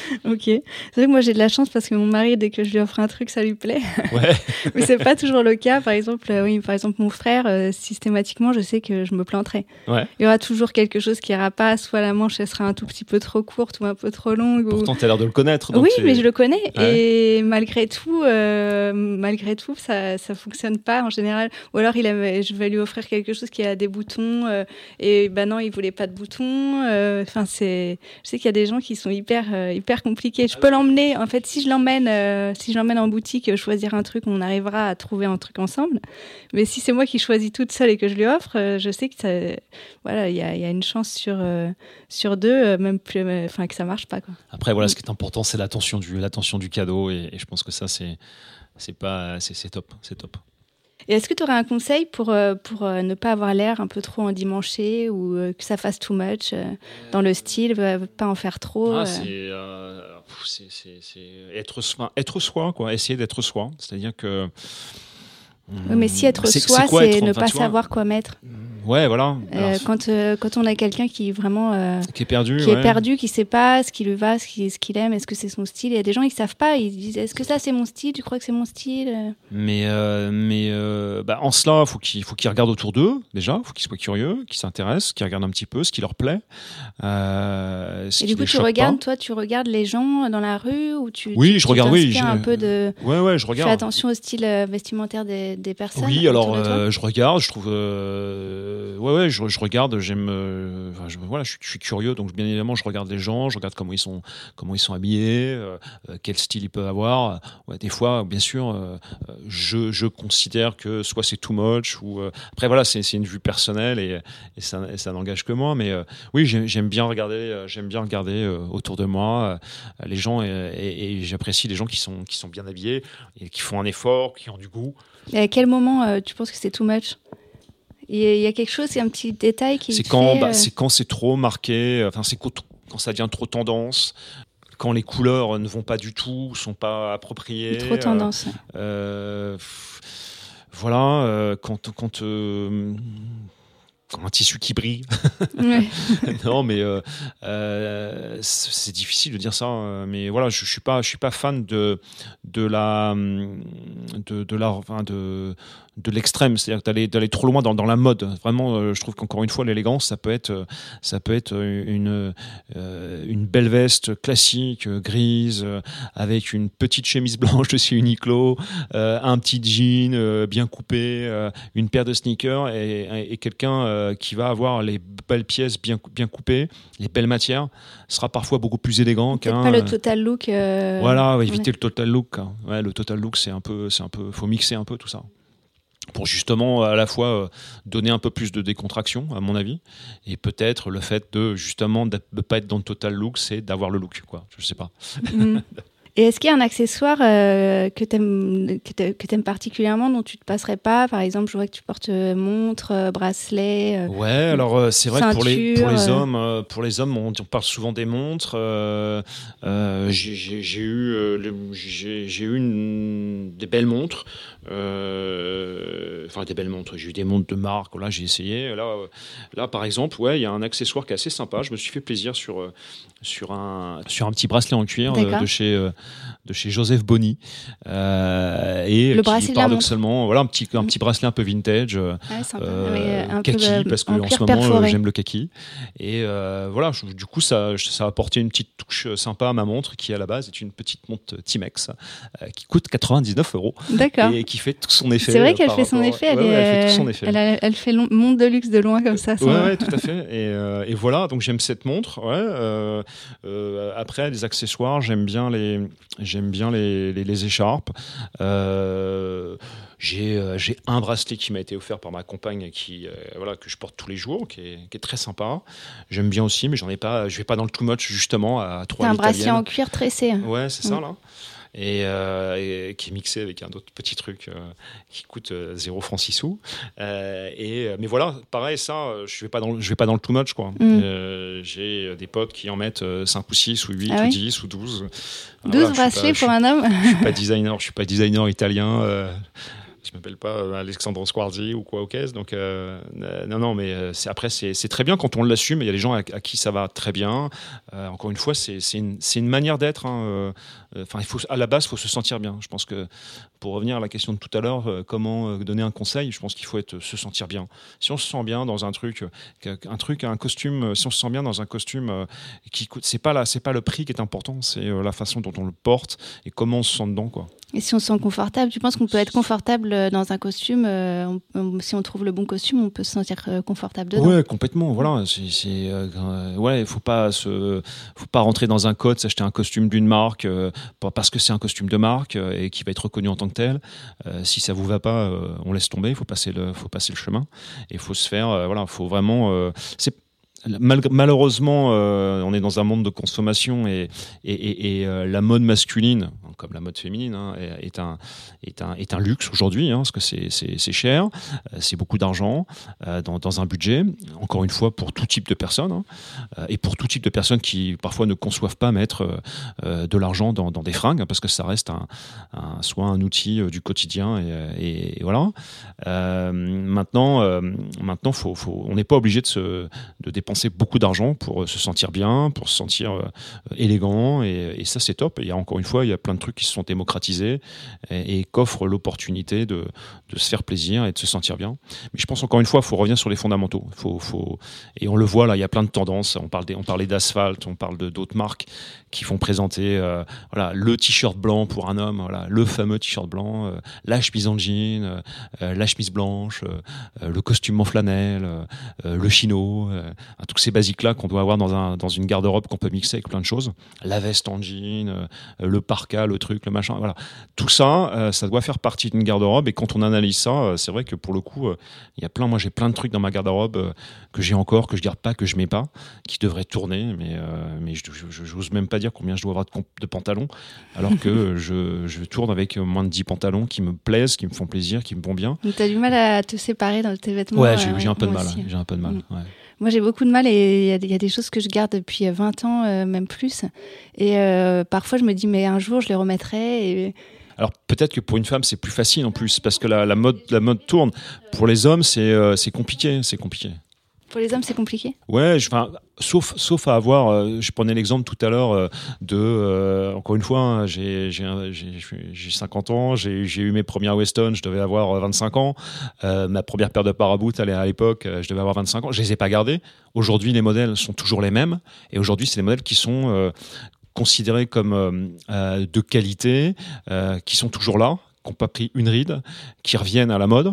ok. C'est vrai que moi j'ai de la chance parce que mon mari, dès que je lui offre un truc, ça lui plaît. Ouais. Mais c'est pas toujours le cas. Par exemple, euh, oui, par exemple, mon frère, euh, systématiquement, je sais que je me planterai. Ouais. Il y aura toujours quelque chose qui ira pas. Soit la manche, elle sera un tout petit peu trop courte ou un peu trop longue. Pourtant, tu as l'air de le connaître. oui, mais je le connais. Et malgré tout, euh, malgré tout, ça, ça fonctionne pas en général. Ou alors, il je vais lui offrir quelque chose qui a des boutons. et ben non, il voulait pas de boutons. Enfin, c'est, je sais qu'il y a des gens qui sont hyper hyper compliqué. Je peux l'emmener, en fait, si je l'emmène, euh, si je l'emmène en boutique, choisir un truc, on arrivera à trouver un truc ensemble. Mais si c'est moi qui choisis toute seule et que je lui offre, euh, je sais que ça, voilà, il y y a, une chance sur euh, sur deux, même plus, enfin que ça marche pas. Quoi. Après, voilà, ce qui est important, c'est l'attention du l'attention du cadeau, et, et, je pense que ça, c'est c'est pas, c'est top, c'est top. Et est-ce que tu aurais un conseil pour, euh, pour euh, ne pas avoir l'air un peu trop endimanché ou euh, que ça fasse too much dans le style, pas en faire trop ah, C'est être, être soi, quoi. essayer d'être soi. C'est-à-dire que. mais si être soi, c'est ne pas savoir quoi mettre. Ouais, voilà. Euh, quand, euh, quand on a quelqu'un qui vraiment euh, qui est perdu, qui est perdu, qui sait pas ce qui lui va, ce qu'il aime, est-ce que c'est son style? Il y a des gens qui savent pas. Ils disent est-ce que ça c'est mon style? Tu crois que c'est mon style? Mais mais bah, en cela, faut qu'il faut qu'ils regardent autour d'eux déjà. Faut qu'ils soient curieux, qu'ils s'intéressent, qu'ils regardent un petit peu ce qui leur plaît. Et du coup, tu regardes, toi, tu regardes les gens dans la rue ou tu oui, je regarde, oui, un peu de ouais ouais, je regarde. Fais attention au style vestimentaire des, des personnes. Oui, alors je regarde, je trouve euh, ouais, ouais, je, regarde, j'aime, euh, je, voilà, je, suis curieux, donc bien évidemment, je regarde les gens, je regarde comment ils sont, comment ils sont habillés, euh, quel style ils peuvent avoir. Des fois, bien sûr, je, considère que soit c'est too much ou après voilà, c'est une vue personnelle et, ça, n'engage que moi, mais oui, j'aime bien regarder, j'aime bien regarder autour de moi les gens et, j'apprécie les gens qui sont, qui sont bien habillés qui font un effort, qui ont du goût. À quel moment tu penses que c'est too much? Il y a quelque chose, c'est un petit détail qui. C'est quand, bah, euh, c'est quand c'est trop marqué. Enfin, c'est quand, ça devient trop tendance quand les couleurs ne vont pas du tout, sont pas appropriées. Trop tendance. Euh, voilà, euh, quand, quand un tissu qui brille. non, mais c'est difficile de dire ça. Mais voilà, je, je suis pas, je suis pas fan de de la de, de la, enfin de de l'extrême, c'est-à-dire d'aller d'aller trop loin dans, dans la mode. Vraiment, euh, je trouve qu'encore une fois, l'élégance, ça peut être euh, ça peut être une euh, une belle veste classique grise avec une petite chemise blanche de chez Uniqlo, un petit jean bien coupé, une paire de sneakers et, et quelqu'un qui va avoir les belles pièces bien bien coupées, les belles matières, sera parfois beaucoup plus élégant qu'un. Pas le total look. Voilà, éviter le total look. Ouais, le total look, c'est un peu, c'est un peu, faut mixer un peu tout ça pour justement à la fois euh, donner un peu plus de décontraction, à mon avis, et peut-être le fait de justement de ne pas être dans le total look, c'est d'avoir le look, quoi. Je sais pas. Mm. Et est-ce qu'il y a un accessoire euh, que tu aimes, que aimes particulièrement dont tu ne te passerais pas? Par exemple, je vois que tu portes euh, montre, euh, bracelet. ouais, alors c'est vrai que pour les, pour les hommes, pour les hommes, on, parle souvent des montres. j'ai eu, j'ai eu une, des belles montres. enfin, des belles montres. J'ai eu des montres de marque. Là, j'ai essayé. Là, là, par exemple, ouais, il y a un accessoire qui est assez sympa. Je me suis fait plaisir sur sur un sur un petit bracelet en cuir de chez de chez Joseph Bonny euh, et Le qui paradoxalement voilà un petit un petit bracelet un peu vintage euh, Ah, sympa. euh, un peu kaki de- parce que en en cuir ce moment euh, j'aime le kaki et voilà je- du coup ça ça a apporté une petite touche sympa à ma montre qui à la base est une petite montre Timex qui coûte 99 euros D'accord. et qui fait tout son effet C'est vrai qu'elle fait son effet. Elle, Ouais, ouais, elle fait tout son effet elle a- elle fait long- monde de luxe de loin comme ça. sans- Ouais, ouais, tout à fait. Et, euh, et voilà, donc j'aime cette montre. Ouais, euh, euh, après, les accessoires, j'aime bien les, j'aime bien les, les, les écharpes. Euh, j'ai, euh, j'ai un bracelet qui m'a été offert par ma compagne, qui, euh, voilà, que je porte tous les jours, qui est, qui est très sympa. J'aime bien aussi, mais j'en ai pas. Je vais pas dans le too much justement à trois un bracelet en cuir tressé. Ouais, c'est ça Mm. là. Et, euh, et qui est mixé avec un autre petit truc euh, qui coûte euh, 0 francs 6 sous. Euh, et, euh, mais voilà, pareil, ça, euh, je vais pas dans, je vais pas dans le too much. quoi. Mm. Euh, J'ai euh, des potes qui en mettent euh, 5 ou 6 ou 8 Ah ou oui 10 ou 12. 12 Voilà, pas- bracelets je pour un homme. je suis pas designer, je suis pas designer italien. Je m'appelle pas euh, Alexandro Squarzi ou quoi au caisse. Donc euh, euh, non, non, mais c'est après c'est c'est très bien quand on l'assume. Il y a des gens à, à qui ça va très bien. Euh, encore une fois, c'est c'est une, manière d'être. hein, Enfin, il faut à la base, il faut se sentir bien. Je pense que pour revenir à la question de tout à l'heure, comment donner un conseil, je pense qu'il faut être se sentir bien. Si on se sent bien dans un truc, un truc, un costume, si on se sent bien dans un costume qui coûte, c'est pas c'est pas le prix qui est important, c'est la façon dont on le porte et comment on se sent dedans, quoi. Et si on se sent confortable, tu penses qu'on peut être confortable euh, dans un costume euh, Si on trouve le bon costume, on peut se sentir euh, confortable dedans. Ouais, complètement. Voilà, c'est, ouais, il faut pas se, faut pas rentrer dans un code, s'acheter un costume d'une marque euh, parce que c'est un costume de marque et qui va être reconnu en tant que tel. Si ça vous va pas, on laisse tomber. Il faut passer le, faut passer le chemin. Et il faut se faire, voilà, faut vraiment. Malheureusement, euh, on est dans un monde de consommation et, euh, la mode masculine, comme la mode féminine, hein, est, un, est, un, est un luxe aujourd'hui, hein, parce que c'est, cher, euh, c'est beaucoup d'argent dans, un budget, encore une fois pour tout type de personnes, hein, et pour tout type de personnes qui parfois ne conçoivent pas mettre de l'argent dans, des fringues, parce que ça reste un, soit un outil du quotidien, et, voilà. Maintenant, maintenant faut, faut, on n'est pas obligé de, se, de dépenser beaucoup d'argent pour euh, se sentir bien, pour se sentir euh, élégant, et, ça c'est top. Il y a encore une fois, il y a plein de trucs qui se sont démocratisés et, et qu'offrent l'opportunité de, de se faire plaisir et de se sentir bien. Mais je pense encore une fois, il faut revenir sur les fondamentaux. Faut, faut, et on le voit là, il y a plein de tendances. On, parle des, on parlait d'asphalte, on parle d'autres marques qui font présenter euh, voilà, le t-shirt blanc pour un homme, voilà, le fameux t-shirt blanc, la chemise en jean, la chemise blanche, le costume en flanelle, le chino, hein, tous ces basiques-là qu'on doit avoir dans, un, dans une garde-robe qu'on peut mixer avec plein de choses. La veste en jean, euh, le parka, le truc, le machin. Voilà. Tout ça, euh, ça doit faire partie d'une garde-robe. Et quand on analyse ça, euh, c'est vrai que pour le coup, il y a plein, moi j'ai plein de trucs dans ma garde-robe que j'ai encore, que je garde pas, que je mets pas, qui devraient tourner. Mais, mais je n'ose même pas dire combien je dois avoir de, pantalons, alors que je, je tourne avec moins de 10 pantalons qui me plaisent, qui me font plaisir, qui me vont bien. Donc t'as du mal à te séparer dans tes vêtements. Ouais, j'ai un peu de mal. J'ai un peu de mal. Moi, j'ai beaucoup de mal et il y a des- choses que je garde depuis euh, 20 ans, euh, même plus. Et euh, parfois, je me dis, mais un jour, je les remettrai. Et... Alors peut-être que pour une femme c'est plus facile en plus parce que la, mode la mode tourne. Pour les hommes c'est euh, compliqué, c'est compliqué. Pour les hommes, c'est compliqué. Ouais, enfin, sauf sauf à avoir. euh, je prenais l'exemple tout à l'heure euh, de euh, encore une fois, hein, j'ai j'ai un- j'ai j'ai 50 ans, j'ai eu mes premières Weston, je devais avoir euh, 25 ans. Ma première paire de paraboot, à l'époque, je devais avoir 25 ans. Je les ai pas gardées. Aujourd'hui, les modèles sont toujours les mêmes et aujourd'hui, c'est des modèles qui sont considérés comme de qualité, qui sont toujours là, qui n'ont pas pris une ride, qui reviennent à la mode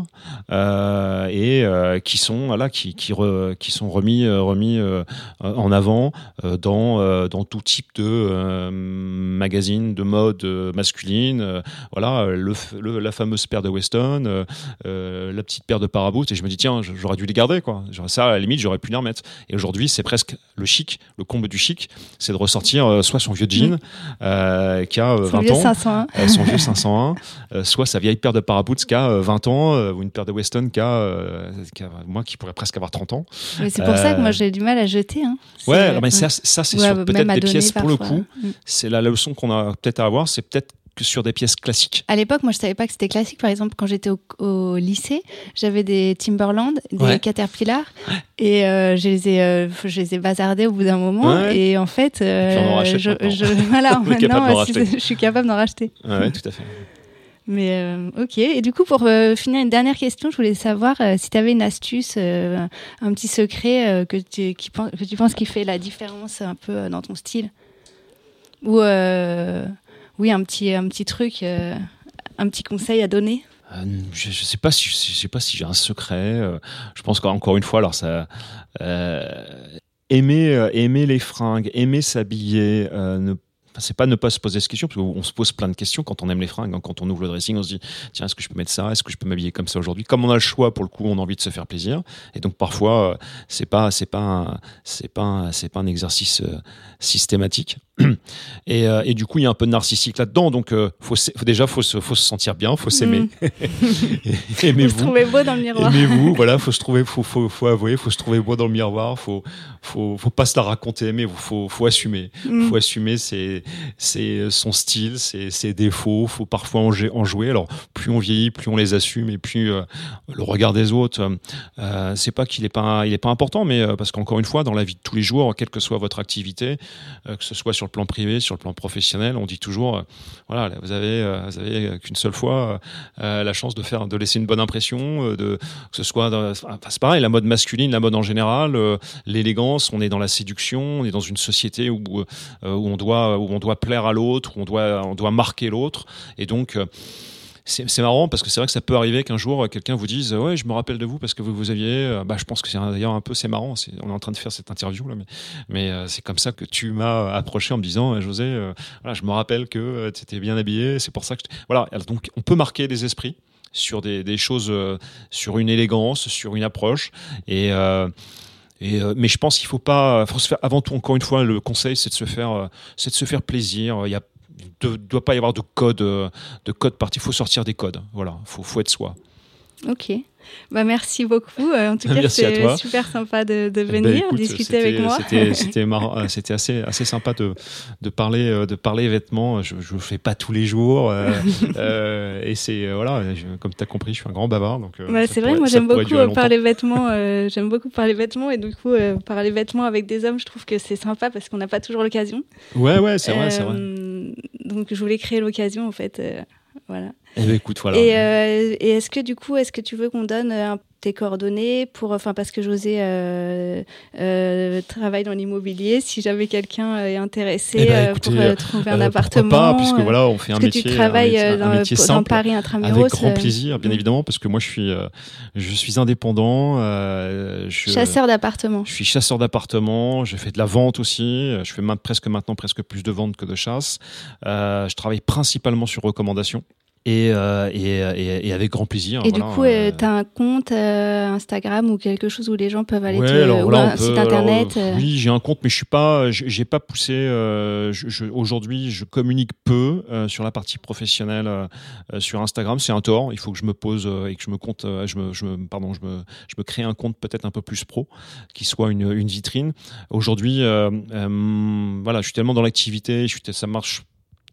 euh, et euh, qui sont voilà, qui qui, re- qui sont remis euh, remis euh, en avant dans dans tout type de magazines de mode masculine. voilà, le, la fameuse paire de Weston, la petite paire de Paraboot et je me dis tiens, j'aurais dû les garder quoi. Ça à la limite, j'aurais pu les remettre. Et aujourd'hui, c'est presque le chic, le comble du chic, c'est de ressortir soit son vieux jean euh, qui a euh, Son 20 vieux ans. 501. Euh, son vieux 501, euh, soit sa vieille paire de paraboots qui a euh, 20 ans, euh, ou une paire de Weston qui a, euh, qui a- moi qui pourrait presque avoir 30 ans. Mais c'est pour ça que Euh, moi, j'ai du mal à jeter. hein. Ouais, mais ça, ça c'est Ouais, peut-être des pièces pour le coup. Mm. C'est la leçon qu'on a peut-être à avoir, c'est peut-être que sur des pièces classiques. À l'époque, moi, je savais pas que c'était classique. Par exemple, quand j'étais au, lycée, j'avais des Timberland, des Caterpillar, et euh, je les ai, euh, je les ai bazardés au bout d'un moment. Et en fait, euh, je, je, voilà, maintenant, je, suis capable d'en racheter. Ouais, tout à fait. Mais euh, ok. Et du coup, pour euh, finir, une dernière question, je voulais savoir euh, si tu avais une astuce, un petit secret que, tu, qui, que tu penses qui fait la différence un peu dans ton style? Ou oui, un petit, un petit truc, un petit conseil à donner? Je ne sais pas si je sais pas si j'ai un secret. je pense qu'encore une fois, alors ça aimer aimer les fringues, aimer s'habiller, ne c'est pas ne pas se poser cette question, parce qu'on se pose plein de questions quand on aime les fringues. Hein. quand on ouvre le dressing, on se dit tiens, est-ce que je peux mettre ça? Est-ce que je peux m'habiller comme ça aujourd'hui? Comme on a le choix, pour le coup, on a envie de se faire plaisir. Et donc parfois, euh, c'est pas, c'est pas, c'est pas, c'est pas un exercice euh, systématique. Et, euh, et, du coup, il y a un peu de narcissique là-dedans. Donc, faut, déjà, faut se, faut se sentir bien, faut s'aimer. Mm. Aimez-vous. Faut se trouver beau dans le miroir. Aimez-vous. voilà, faut se trouver, faut, faut, faut avouer, faut se trouver beau dans le miroir. Faut, faut, faut pas se la raconter, mais faut, faut assumer. Mm. Faut assumer c'est c'est son style, ses, ses défauts. Faut parfois en, jouer. Alors, plus on vieillit, plus on les assume, et plus euh, le regard des autres, euh, c'est pas qu'il est pas, pas important, mais euh, parce qu'encore une fois, dans la vie de tous les jours, quelle que soit votre activité, que ce soit sur le plan privé, sur le plan professionnel, on dit toujours, voilà, vous avez, vous avez qu'une seule fois la chance de faire, de laisser une bonne impression, de que ce soit, c'est pareil, la mode masculine, la mode en général, l'élégance, on est dans la séduction, on est dans une société où, où on doit, on doit plaire à l'autre, on doit, on doit marquer l'autre. Et donc, euh, c'est marrant parce que c'est vrai que ça peut arriver qu'un jour quelqu'un vous dise ouais je me rappelle de vous parce que vous vous aviez euh, bah je pense que c'est d'ailleurs un peu c'est marrant on est en train de faire cette interview là mais mais euh, c'est comme ça que tu m'as approché en me disant José je me rappelle que tu étais bien habillé c'est pour ça que voilà donc on peut marquer des esprits sur des, des choses sur une élégance sur une approche et euh, mais je pense qu'il faut pas, avant tout encore une fois le conseil, c'est de se faire, euh, c'est de se faire plaisir. Il y a, ne doit pas y avoir de code, euh, de code parti. Il faut sortir des codes. Voilà, faut, faut être soi. Ok. Bah, merci beaucoup. Euh, en tout cas, c'est super sympa de, de eh ben, venir discuter avec moi. C'était marrant, euh, c'était assez, assez sympa de, de parler, euh, de parler vêtements. Je ne le fais pas tous les jours. et c'est, voilà, comme tu as compris, je suis un grand bavard. Donc, bah, c'est vrai, moi j'aime beaucoup parler vêtements. j'aime beaucoup parler vêtements. Et du coup, parler vêtements avec des hommes, je trouve que c'est sympa parce qu'on n'a pas toujours l'occasion. Ouais, ouais, c'est vrai, c'est vrai. Donc je voulais créer l'occasion en fait. Voilà. Eh ben, écoute, voilà. Euh, et, est-ce que du coup, est-ce que tu veux qu'on donne euh, tes coordonnées pour, enfin, parce que José euh, travaille dans l'immobilier, si jamais quelqu'un est intéressé eh ben, pour trouver un appartement. Pas, puisque voilà, on fait un métier, tu travailles dans, métier dans, Paris intramuros. Avec grand plaisir, bien évidemment, parce que moi, je suis, je suis indépendant. Je, chasseur d'appartements. Je suis chasseur d'appartements. Je fais de la vente aussi. Je fais presque maintenant presque plus de vente que de chasse. je travaille principalement sur recommandation. Euh, et, et, avec grand plaisir. Et du coup, euh, tu as un compte euh, Instagram ou quelque chose où les gens peuvent aller te, ou un site internet Oui, j'ai un compte, mais je suis pas, j'ai pas poussé. Aujourd'hui, je communique peu sur la partie professionnelle sur Instagram. C'est un tort. Il faut que je me pose et que je me compte, je me, je me, pardon, je me, je me crée un compte peut-être un peu plus pro, qui soit une, une vitrine. Aujourd'hui, voilà, je suis tellement dans l'activité, ça marche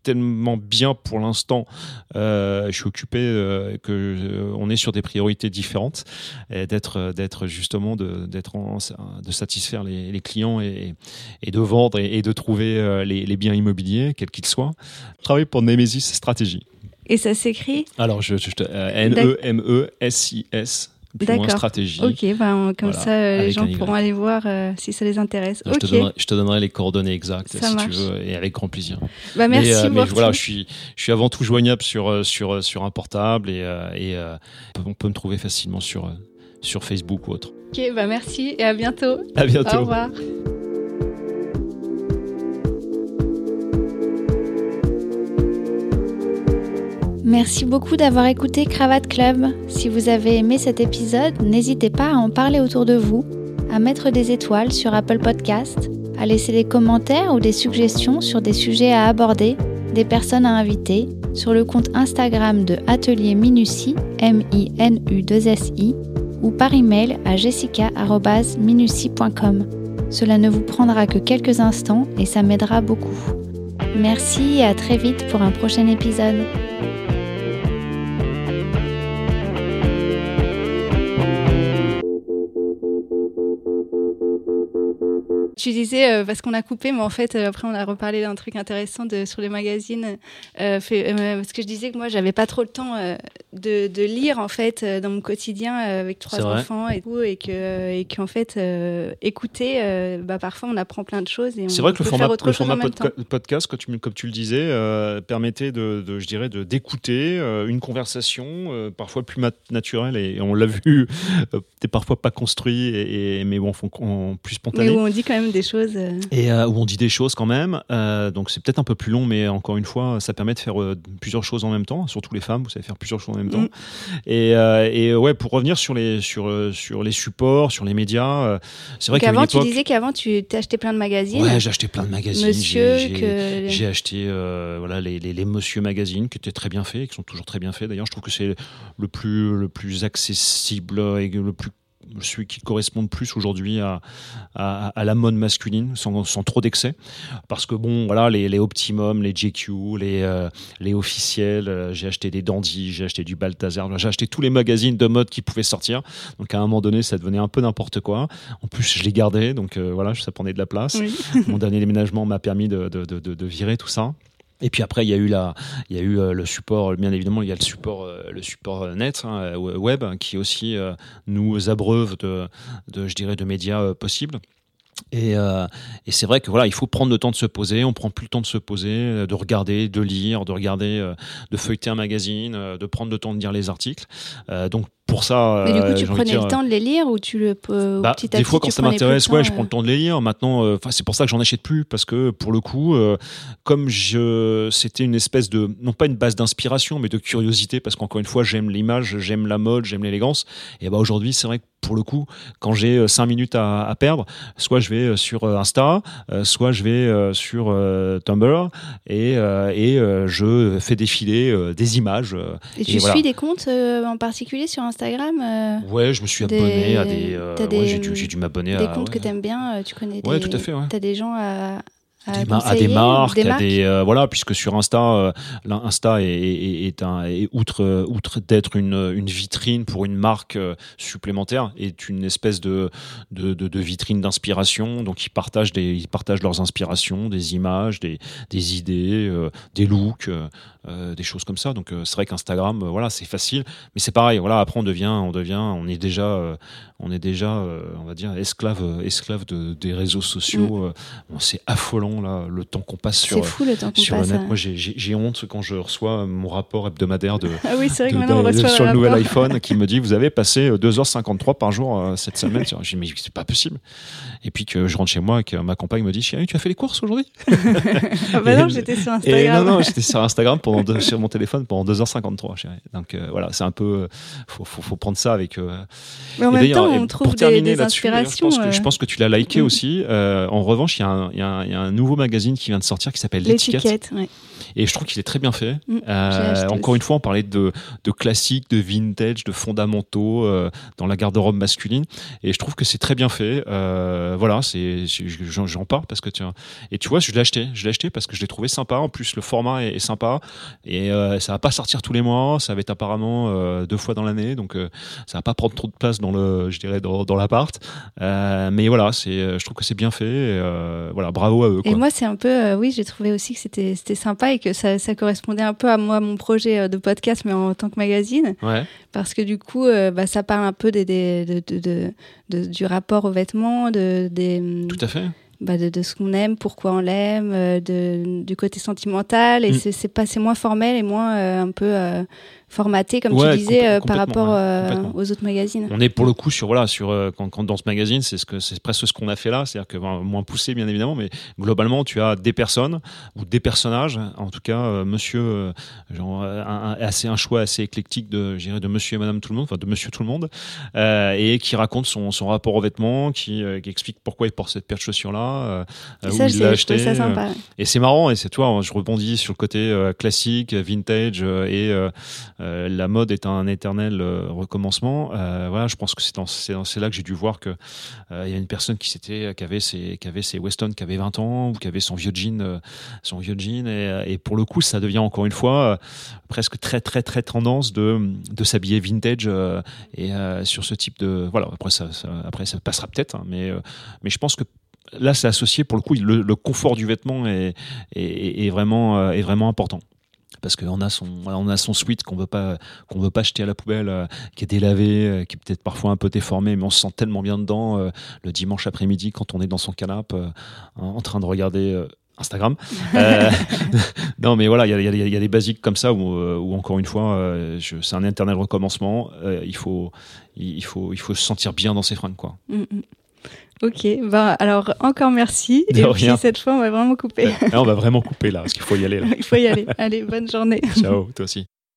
tellement bien pour l'instant. Euh, je suis occupé euh, que euh, on est sur des priorités différentes et d'être d'être justement de d'être de satisfaire les, clients et, et, de vendre et, de trouver les, biens immobiliers quels qu'ils soient. Je travaille pour Nemesis Stratégie. Et ça s'écrit? Alors, je, je, N E M E S I S D'accord. stratégie. Ok, bah, comme ça, euh, les gens pourront aller voir euh, si ça les intéresse. Je, te donnerai, les coordonnées exactes si tu veux, et avec grand plaisir. Bah, merci mais, euh, mais voilà, je suis, je suis avant tout joignable sur, sur, sur un portable et, et on peut me trouver facilement sur, sur Facebook ou autre. Ok, bah merci et à bientôt. À bientôt. Au revoir. Merci beaucoup d'avoir écouté Cravate Club. Si vous avez aimé cet épisode, n'hésitez pas à en parler autour de vous, à mettre des étoiles sur Apple Podcast, à laisser des commentaires ou des suggestions sur des sujets à aborder, des personnes à inviter, sur le compte Instagram de Atelier Minutie, M-I-N-U-2-S-I, ou par email à jessica.minutie.com. Cela ne vous prendra que quelques instants et ça m'aidera beaucoup. Merci et à très vite pour un prochain épisode. Tu disais, euh, parce qu'on a coupé, mais en fait, euh, après, on a reparlé d'un truc intéressant de, sur les magazines. Euh, fait, parce que je disais que moi, j'avais pas trop le temps de, de, lire, en fait, dans mon quotidien avec trois enfants et tout, et que, et qu'en fait, écouter, bah, parfois, on apprend plein de choses. C'est vrai que le format, le format podcast, comme tu, comme tu le disais, permettait de, de, je dirais, d'écouter une conversation, parfois plus naturelle, et on l'a vu, t'es parfois pas construit, et, mais bon, plus spontané. Mais où on dit quand même des choses. Euh. Et euh, où on dit des choses quand même. Euh, donc c'est peut-être un peu plus long, mais encore une fois, ça permet de faire plusieurs choses en même temps. Surtout les femmes, vous savez faire plusieurs choses en même temps. Mm. Et, et, ouais, pour revenir sur les, sur, sur les supports, sur les médias, c'est vrai qu'avant, tu disais qu'avant, tu acheté plein de magazines. Ouais, j'ai acheté plein de magazines. Monsieur, j'ai acheté voilà, les, les, les, Monsieur magazines qui étaient très bien faits, qui sont toujours très bien faits. D'ailleurs, je trouve que c'est le plus, le plus accessible et le plus celui qui correspond plus aujourd'hui à, à, la mode masculine, sans, sans trop d'excès. Parce que bon, voilà, les, les Optimum, les JQ, les, euh, les officiels, euh, j'ai acheté des Dandy, j'ai acheté du Balthazar, j'ai acheté tous les magazines de mode qui pouvaient sortir. Donc à un moment donné, ça devenait un peu n'importe quoi. En plus, je les gardais, donc euh, voilà, ça prenait de la place. Mon dernier déménagement m'a permis de, de, de, de virer tout ça. Et puis après, il y a eu la, il y a eu euh, le support, bien évidemment, il y a le support, euh, le support euh, net, hein, web, qui aussi nous abreuve de, de, je dirais, de médias possibles. Et, et c'est vrai que voilà, il faut prendre le temps de se poser. On prend plus le temps de se poser, de regarder, de lire, de regarder, de feuilleter un magazine, de prendre le temps de lire les articles. donc pour ça. Mais du coup, tu prenais le temps de les lire ou tu le bah, petit Des fois, quand ça m'intéresse, ouais, je prends le temps de les lire. Maintenant, euh, c'est pour ça que j'en achète plus parce que pour le coup, euh, comme je, c'était une espèce de, non pas une base d'inspiration, mais de curiosité, parce qu'encore une fois, j'aime l'image, j'aime la mode, j'aime l'élégance. Et bah aujourd'hui, c'est vrai que pour le coup, quand j'ai 5 minutes à, à, perdre, soit je vais sur Insta, soit je vais sur Tumblr et, et je fais défiler des images. Et, tu suis des comptes en particulier sur Insta? Instagram euh, Ouais, je me suis abonné à des. Euh, ouais, j'ai dû, dû m'abonner à. Des comptes que tu aimes bien, euh, tu connais des. Ouais, tout à fait. Ouais. Tu as des gens à, à, des, marques, à des euh, voilà, puisque sur Insta, euh, l'Insta est, est, est, un, est outre outre d'être une, une vitrine pour une marque euh, supplémentaire, est une espèce de de, de, de vitrine d'inspiration. Donc ils partagent des ils partagent leurs inspirations, des images, des, des idées, des looks, des choses comme ça. Donc c'est vrai qu'Instagram, voilà, c'est facile, mais c'est pareil. Voilà, après on devient on devient on est déjà on est déjà on va dire esclave esclave de, des réseaux sociaux. Mm. c'est affolant le temps qu'on passe sur, fou, le, temps sur passe, net. Moi, j'ai honte quand je reçois mon rapport hebdomadaire de, ah oui, vrai que on reçoit sur le, nouvel iPhone qui me dit Vous avez passé 2h53 par jour euh, cette semaine. J'ai dit Mais c'est pas possible. Et puis que je rentre chez moi et que ma compagne me dit Chérie, tu as fait les courses aujourd'hui? Ah bah non, j'étais sur Instagram. non, non, j'étais sur Instagram pendant sur mon téléphone pendant 2h53. Chérie. Donc euh, voilà, c'est un peu. Faut, faut, faut, prendre ça avec. Euh, Mais en même temps, on trouve des, des inspirations. Je pense, que, je pense que tu l'as liké mm. aussi. en revanche, il y, a un nouveau magazine qui vient de sortir qui s'appelle L'étiquette. Et je trouve qu'il est très bien fait. Mm, euh, encore une fois, on parlait de, de classiques, de vintage, de fondamentaux euh, dans la garde-robe masculine. Et je trouve que c'est très bien fait. Euh, voilà, c'est, j'en parle parce que tiens. Et tu vois, je l'ai acheté. Je l'ai acheté parce que je l'ai trouvé sympa. En plus, le format est, sympa. Et ça va pas sortir tous les mois. Ça va être apparemment deux fois dans l'année. Donc, ça va pas prendre trop de place dans le, je dirais, dans, dans l'appart. mais voilà, c'est, je trouve que c'est bien fait. voilà, bravo à eux. Et moi, c'est un peu, oui, j'ai trouvé aussi que c'était, c'était sympa et que ça, ça, correspondait un peu à moi, mon projet euh, de podcast, mais en tant que magazine. Parce que du coup, euh, bah, ça parle un peu des, des de, de, du rapport aux vêtements, de, des, Tout à fait. Bah de, de, ce qu'on aime, pourquoi on l'aime, euh, du côté sentimental. Et mm. c'est moins formel et moins un peu formaté, comme tu disais, euh, par rapport euh, aux autres magazines. On est pour le coup sur voilà sur euh, quand, quand, dans ce magazine, c'est ce que c'est presque ce qu'on a fait là, c'est-à-dire que moins poussé bien évidemment, mais globalement tu as des personnes ou des personnages, en tout cas Monsieur, genre un, assez un choix assez éclectique de de Monsieur et Madame tout le monde, enfin de Monsieur tout le monde, et qui raconte son, son rapport aux vêtements, qui, qui, explique pourquoi il porte cette paire de chaussures là, euh, Et où ça, il l'a acheté. ça euh, sympa. et c'est marrant, et c'est toi, je rebondis sur le côté euh, classique, vintage, euh, et euh, euh, la mode est un éternel euh, recommencement. Euh, voilà, je pense que c'est là que j'ai dû voir que euh, il y a une personne qui s'était, qui avait ses, qui avait ses Weston, qui avait 20 ans, ou qui avait son vieux jean, euh, son vieux jean, et, euh, et pour le coup, ça devient encore une fois euh, presque très très très tendance de de s'habiller vintage euh, et euh, sur ce type de voilà. Après ça, ça- après ça passera peut-être, hein, mais euh, mais je pense que là, c'est associé pour le coup, le, le confort du vêtement est, est, est vraiment, euh, est vraiment important. Parce qu'on a son, on a son sweat qu'on veut pas, qu'on veut pas jeter à la poubelle, euh, qui est délavé, euh, qui est peut-être parfois un peu déformé, mais on se sent tellement bien dedans euh, le dimanche après-midi quand on est dans son canapé euh, en train de regarder. Instagram. Non, mais voilà, il y y a- il y a des basiques comme ça où, où encore une fois, c'est un éternel recommencement. Il faut, il faut, il faut se sentir bien dans ses fringues, quoi. Mm, mm. Ok, bah, alors encore merci. De et rien. puis cette fois, on va vraiment couper. Là, on va vraiment couper là, parce qu'il faut y aller. Là. Il faut y aller. Allez, bonne journée. Ciao, toi aussi.